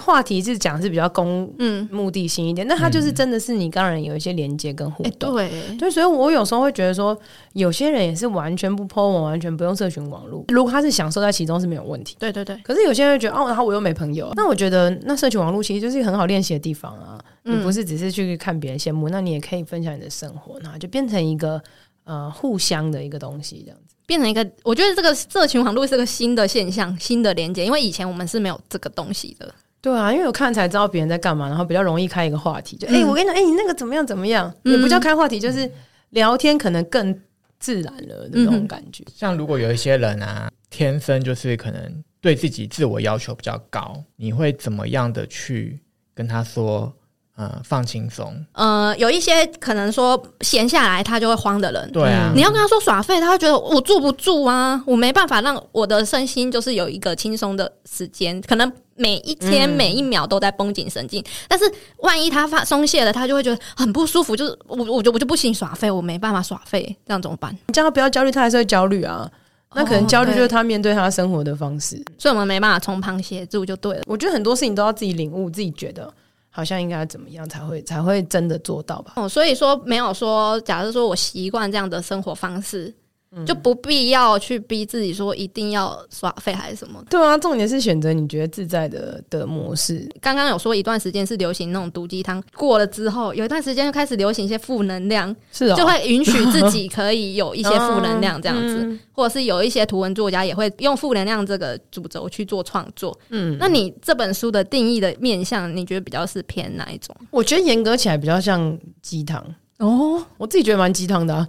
话题是讲是比较公嗯，目的性一点，那它就是真的是你跟人有一些连接跟互哎、动。对，对，所以我有时候会觉得说，有些人也是完全不 po 文，完全不用社群网络，如果他是享受在其中是没有问题。对对对，可是有些人会觉得哦，然后我又没朋友，那我觉得那社群网络其实就是一个很好练习的地方啊。你嗯不是只是去看别人羡慕，那你也可以分享你的生活，那就变成一个呃互相的一个东西，这样子。变成一个，我觉得这个社群网络是个新的现象，新的连接，因为以前我们是没有这个东西的。对啊，因为我看才知道别人在干嘛，然后比较容易开一个话题，就哎、嗯我跟你讲，哎、你那个怎么样怎么样，嗯也不叫开话题，就是聊天，可能更自然了的那种感觉。像如果有一些人啊，天生就是可能对自己自我要求比较高，你会怎么样的去跟他说？呃，放轻松，呃，有一些可能说闲下来他就会慌的人，对啊，你要跟他说耍废，他会觉得我坐不住啊，我没办法让我的身心就是有一个轻松的时间，可能每一天、嗯每一秒都在绷紧神经。但是万一他发松懈了，他就会觉得很不舒服，就是我我就我就不行耍废，我没办法耍废，这样怎么办？你叫他不要焦虑，他还是会焦虑啊。那可能哦焦虑就是他面对他生活的方式。所以我们没办法从旁协助就对了。我觉得很多事情都要自己领悟，自己觉得好像应该怎么样才会才会真的做到吧。哦，所以说没有说，假如说我习惯这样的生活方式，嗯就不必要去逼自己说一定要耍废还是什么。对啊，重点是选择你觉得自在的的模式。刚刚有说一段时间是流行那种毒鸡汤，过了之后有一段时间就开始流行一些负能量，是哦，就会允许自己可以有一些负能量这样子，嗯或者是有一些图文作家也会用负能量这个主轴去做创作。嗯，那你这本书的定义的面向，你觉得比较是偏哪一种？我觉得严格起来比较像鸡汤。哦，我自己觉得蛮鸡汤的、啊，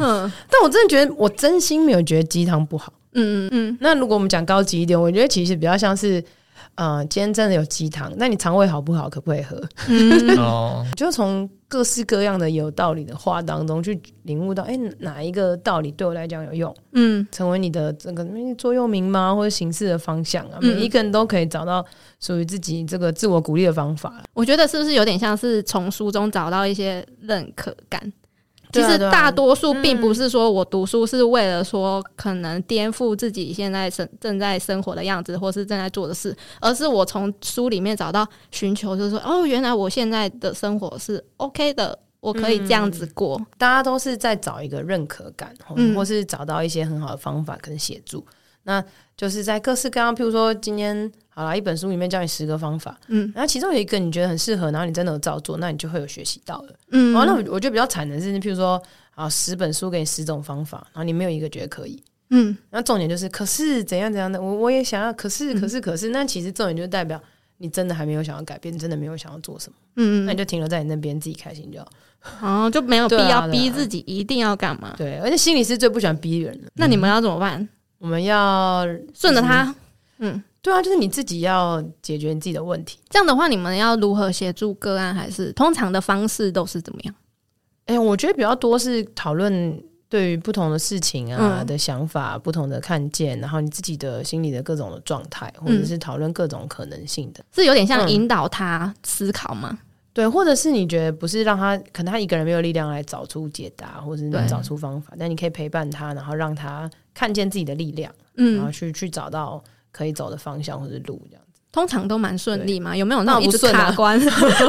嗯。但我真的觉得我真心没有觉得鸡汤不好。嗯嗯嗯。那如果我们讲高级一点，我觉得其实比较像是，呃，今天真的有鸡汤，那你肠胃好不好，可不可以喝？嗯。哦，就从各式各样的有道理的话当中去领悟到，哎、哪一个道理对我来讲有用，嗯成为你的这个嗯座右铭吗，或者行事的方向啊？嗯每一个人都可以找到属于自己这个自我鼓励的方法。我觉得是不是有点像是从书中找到一些认可感？其实大多数并不是说我读书是为了说可能颠覆自己现在生正在生活的样子，或是正在做的事，而是我从书里面找到寻求，就是说哦，原来我现在的生活是 OK 的，我可以这样子过。大家都是在找一个认可感，或是找到一些很好的方法跟协助。那就是在各式各样，譬如说今天好了，一本书里面教你十个方法，嗯然后其中有一个你觉得很适合，然后你真的有照做，那你就会有学习到的。嗯哦，那我我觉得比较惨的是，譬如说啊，十本书给你十种方法，然后你没有一个觉得可以。嗯那重点就是，可是怎样怎样的，我我也想要，可是可是可是，那其实重点就代表你真的还没有想要改变，真的没有想要做什么，嗯那你就停留在你那边自己开心就好。哦，就没有 必要逼自己一定要干嘛。对，而且心理师最不喜欢逼人了。那你们要怎么办？我们要顺着他，嗯，对啊，就是你自己要解决你自己的问题。这样的话，你们要如何协助个案？还是通常的方式都是怎么样？哎、我觉得比较多是讨论对于不同的事情啊、嗯的想法、不同的看见，然后你自己的心理的各种的状态，或者是讨论各种可能性的。是有点像嗯引导他思考吗？对，或者是你觉得不是让他，可能他一个人没有力量来找出解答，或者是找出方法，但你可以陪伴他，然后让他看见自己的力量，嗯然后嗯，去去找到可以走的方向或者路，这样子。通常都蛮顺利嘛。有没有那那种一顺啊卡关？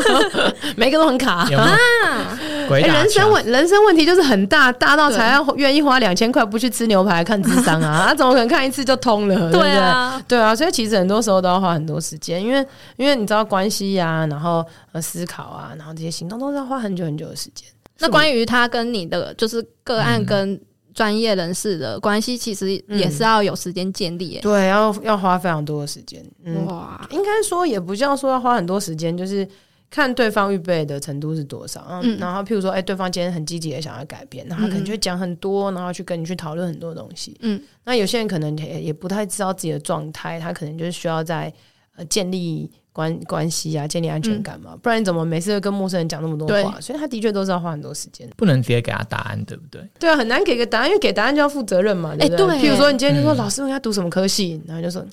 每个都很卡。有有啊人生？问人生问题就是很大，大到才要愿意花两千块不去吃牛排看智商啊，他 怎么可能看一次就通了？对？啊，对啊，所以其实很多时候都要花很多时间，因为因为你知道关系呀、然后呃思考啊，然后这些行动都是要花很久很久的时间。那关于他跟你的就是个案嗯跟专业人士的关系，其实也是要有时间建立耶。对，要要花非常多的时间。嗯，哇，应该说也不叫说要花很多时间，就是看对方预备的程度是多少。嗯，嗯然后譬如说，哎、对方今天很积极的想要改变，然后他可能就会讲很多，然后去跟你去讨论很多东西。嗯，那有些人可能也也不太知道自己的状态，他可能就是需要在呃建立关关系啊，建立安全感嘛，不然你怎么每次都跟陌生人讲那么多话？所以他的确都是要花很多时间。不能直接给他答案，对不对？对啊，很难给个答案，因为给答案就要负责任嘛，对不对？哎对譬如说你今天就说、嗯老师问他读什么科系，然后就说。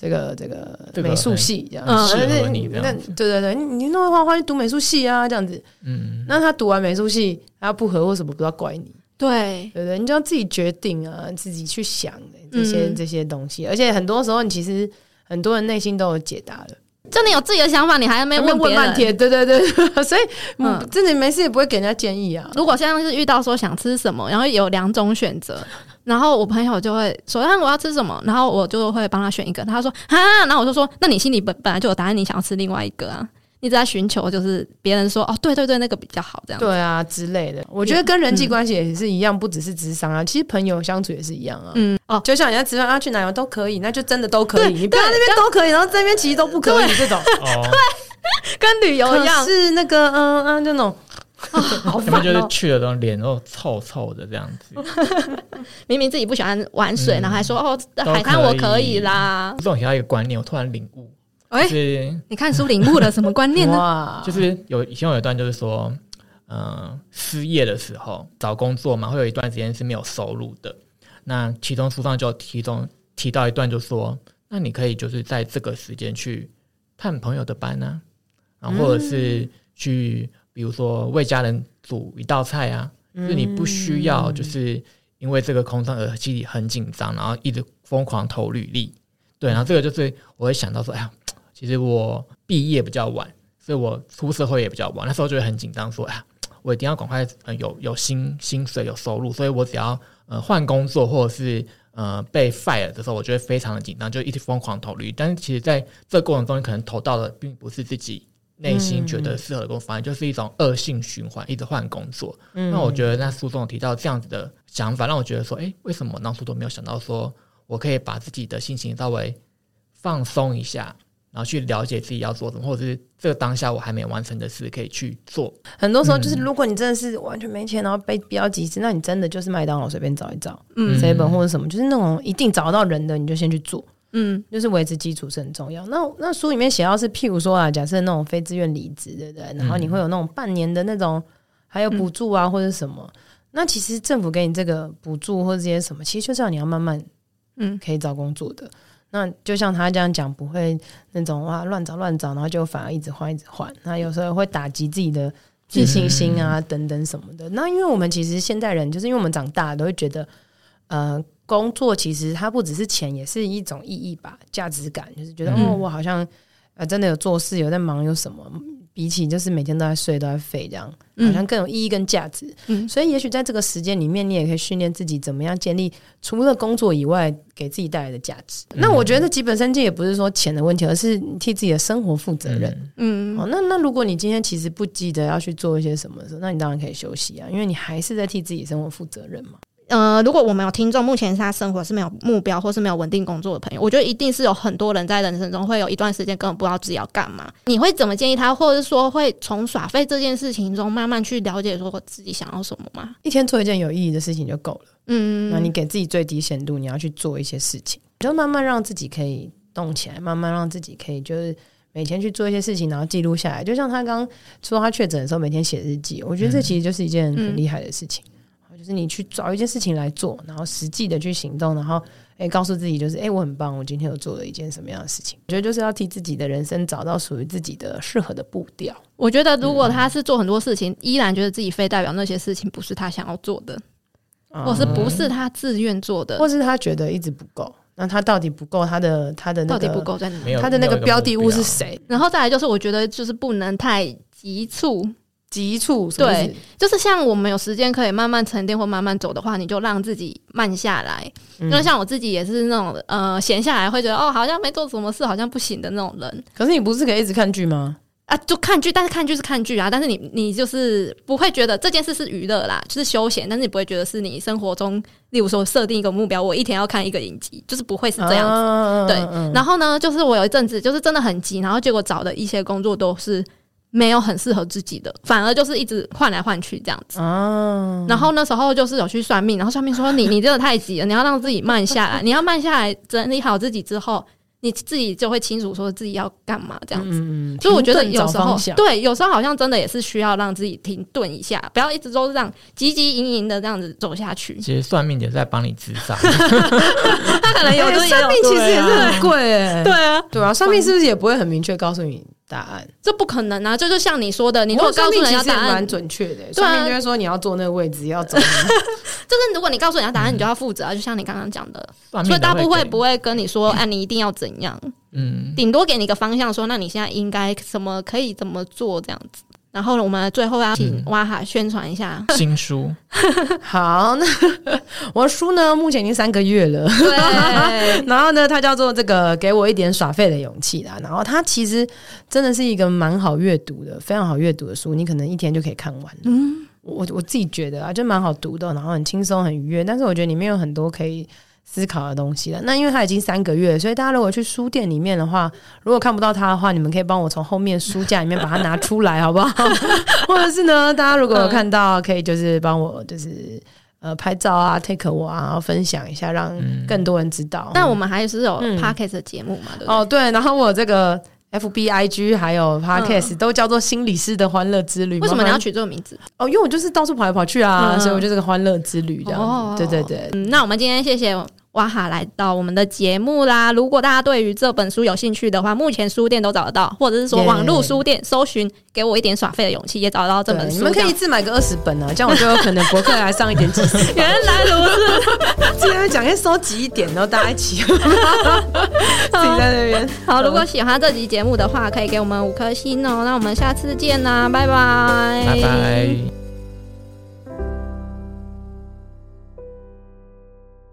这个这个美术系这样，很适合那对对对，你你弄会画画去读美术系啊，这样子。嗯，那他读完美术系，他不合或什么，不要怪你，对，对对？你就要自己决定啊，自己去想这些、嗯这些东西。而且很多时候，你其实很多人内心都有解答了，就你有自己的想法，你还在那边没问。问半天，对对对，所以嗯嗯，真的没事也不会给人家建议啊。如果现在是遇到说想吃什么，然后有两种选择，然后我朋友就会说：“那我要吃什么？”然后我就会帮他选一个。他说：“啊。”然后我就说：“那你心里本本来就有答案，你想要吃另外一个啊？你只在寻求就是别人说哦，对对对，那个比较好这样。”对啊之类的，我觉得跟人际关系也是一样，不只是智商啊，其实朋友相处也是一样啊。嗯，哦，就像人家吃饭啊，去哪里都可以，那就真的都可以。你不要那边都可以，然后这边其实都不可以这种。哦，跟旅游一样，是那个嗯嗯，就那种好烦要么就是哦。去了都脸都臭臭的这样子。明明自己不喜欢玩水，嗯然后还说哦，海滩我可以啦。这种提到一个观念，我突然领悟，哎就是你看书领悟了什么观念呢？就是有以前有一段就是说，呃，失业的时候找工作嘛，会有一段时间是没有收入的。那其中书上就提中提到一段，就说，那你可以就是在这个时间去探朋友的班啊，然后或者是去，比如说为家人煮一道菜啊，就是你不需要就是因为这个空窗而心里很紧张，然后一直疯狂投履历。对，然后这个就是我会想到说，哎呀，其实我毕业比较晚，所以我出社会也比较晚，那时候就会很紧张，说，哎呀，我一定要赶快呃有有薪薪水有收入，所以我只要呃换工作或者是呃被 fire 的时候，我就会非常的紧张，就一直疯狂投履历。但是其实在这过程中，你可能投到的并不是自己内心觉得适合的工作，反而就是一种恶性循环，一直换工作。那我觉得那书中提到这样子的想法，让我觉得说，哎、为什么我当初都没有想到说，我可以把自己的心情稍微放松一下，然后去了解自己要做什么，或者是这个当下我还没完成的事可以去做。很多时候就是，如果你真的是完全没钱，然后被逼到极致，那你真的就是麦当劳随便找一找嗯，seven 或者什么，就是那种一定找到人的，你就先去做。嗯就是维持基础是很重要。那那书里面写到是，譬如说啊，假设那种非自愿离职，对不对？然后你会有那种半年的那种，还有补助啊、或者什么。那其实政府给你这个补助或者这些什么，其实就是要你要慢慢嗯可以找工作的。那就像他这样讲，不会那种哇乱找乱找，然后就反而一直换一直换。那有时候会打击自己的自信心啊、等等什么的。那因为我们其实现代人，就是因为我们长大都会觉得，呃，工作其实它不只是钱，也是一种意义吧，价值感，就是觉得、嗯哦，我好像呃真的有做事，有在忙，有什么。比起就是每天都在睡都在废这样，好像更有意义跟价值。嗯所以也许在这个时间里面，你也可以训练自己怎么样建立除了工作以外给自己带来的价值。那我觉得这基本生计也不是说钱的问题，而是你替自己的生活负责任。嗯嗯哦，那那如果你今天其实不记得要去做一些什么的时候，那你当然可以休息啊，因为你还是在替自己生活负责任嘛。呃，如果我们有听众，目前是他生活是没有目标或是没有稳定工作的朋友，我觉得一定是有很多人在人生中会有一段时间根本不知道自己要干嘛。你会怎么建议他，或者说会从耍废这件事情中慢慢去了解说自己想要什么吗？一天做一件有意义的事情就够了。嗯，那你给自己最低限度，你要去做一些事情，就慢慢让自己可以动起来，慢慢让自己可以就是每天去做一些事情，然后记录下来。就像他刚说他确诊的时候，每天写日记，我觉得这其实就是一件很厉害的事情。就是你去找一件事情来做，然后实际的去行动，然后诶告诉自己就是诶我很棒，我今天又做了一件什么样的事情。我觉得就是要替自己的人生找到属于自己的适合的步调。我觉得如果他是做很多事情，依然觉得自己非代表那些事情不是他想要做的，或是不是他自愿做的，或是他觉得一直不够，那他到底不够？他的他的那到底不够在哪？他的那个标的物是谁？然后再来就是，我觉得就是不能太急促。急促对，就是像我们有时间可以慢慢沉淀或慢慢走的话，你就让自己慢下来。因为像我自己也是那种呃闲下来会觉得哦，好像没做什么事，好像不行的那种人。可是你不是可以一直看剧吗？啊，就看剧，但是看剧是看剧啊，但是你你就是不会觉得这件事是娱乐啦，就是休闲，但是你不会觉得是你生活中，例如说设定一个目标，我一天要看一个影集，就是不会是这样子。对，然后呢，就是我有一阵子就是真的很急，然后结果找的一些工作都是。没有很适合自己的，反而就是一直换来换去这样子。哦。然后那时候就是有去算命，然后算命说你 你真的太急了，你要让自己慢下来，你要慢下来整理好自己之后，你自己就会清楚说自己要干嘛这样子。嗯嗯。所以我觉得有时候对，有时候好像真的也是需要让自己停顿一下，不要一直都是这样急急营营的这样子走下去。其实算命也在帮你智商。他可能有的算命其实也是很贵哎。对啊，对啊，算命是不是也不会很明确告诉你？答案这不可能啊！这就像你说的，你如果告诉人家答案，蛮准确的。算命就会说你要坐那个位置，要走。就 是如果你告诉人家答案，你就要负责。就像你刚刚讲的，所以大部分不会跟你说，哎，你一定要怎样？嗯，顶多给你一个方向，说那你现在应该什么可以怎么做这样子。然后我们最后要请哇哈宣传一下新书。好，那我的书呢，目前已经三个月了。对，然后呢，它叫做这个给我一点耍废的勇气啦。然后它其实真的是一个蛮好阅读的，非常好阅读的书，你可能一天就可以看完。嗯，我我自己觉得啊，就蛮好读的，然后很轻松很愉悦。但是我觉得里面有很多可以。思考的东西了。那因为它已经三个月，所以大家如果去书店里面的话，如果看不到它的话，你们可以帮我从后面书架里面把它拿出来，好不好？或者是呢，大家如果有看到，可以就是帮我就是呃拍照啊，take 我啊，然后分享一下，让更多人知道。但我们还是有 podcast 的节目嘛？哦，对，然后我这个 FBIG 还有 podcast 都叫做心理师的欢乐之旅。为什么你要取这个名字？哦，因为我就是到处跑来跑去啊，所以我就是个欢乐之旅这样。对对对，嗯，那我们今天谢谢。哇哈，来到我们的节目啦！如果大家对于这本书有兴趣的话，目前书店都找得到，或者是说网络书店搜寻“给我一点耍费的勇气”也找得到这本书。你们可以一次买个二十本啊，这样我就有可能博客来上一点知识。原来如此，今天讲先收集一点，然后大家一起 自己在那边。好，如果喜欢这集节目的话，可以给我们五颗星哦。那我们下次见啦，拜拜，拜拜。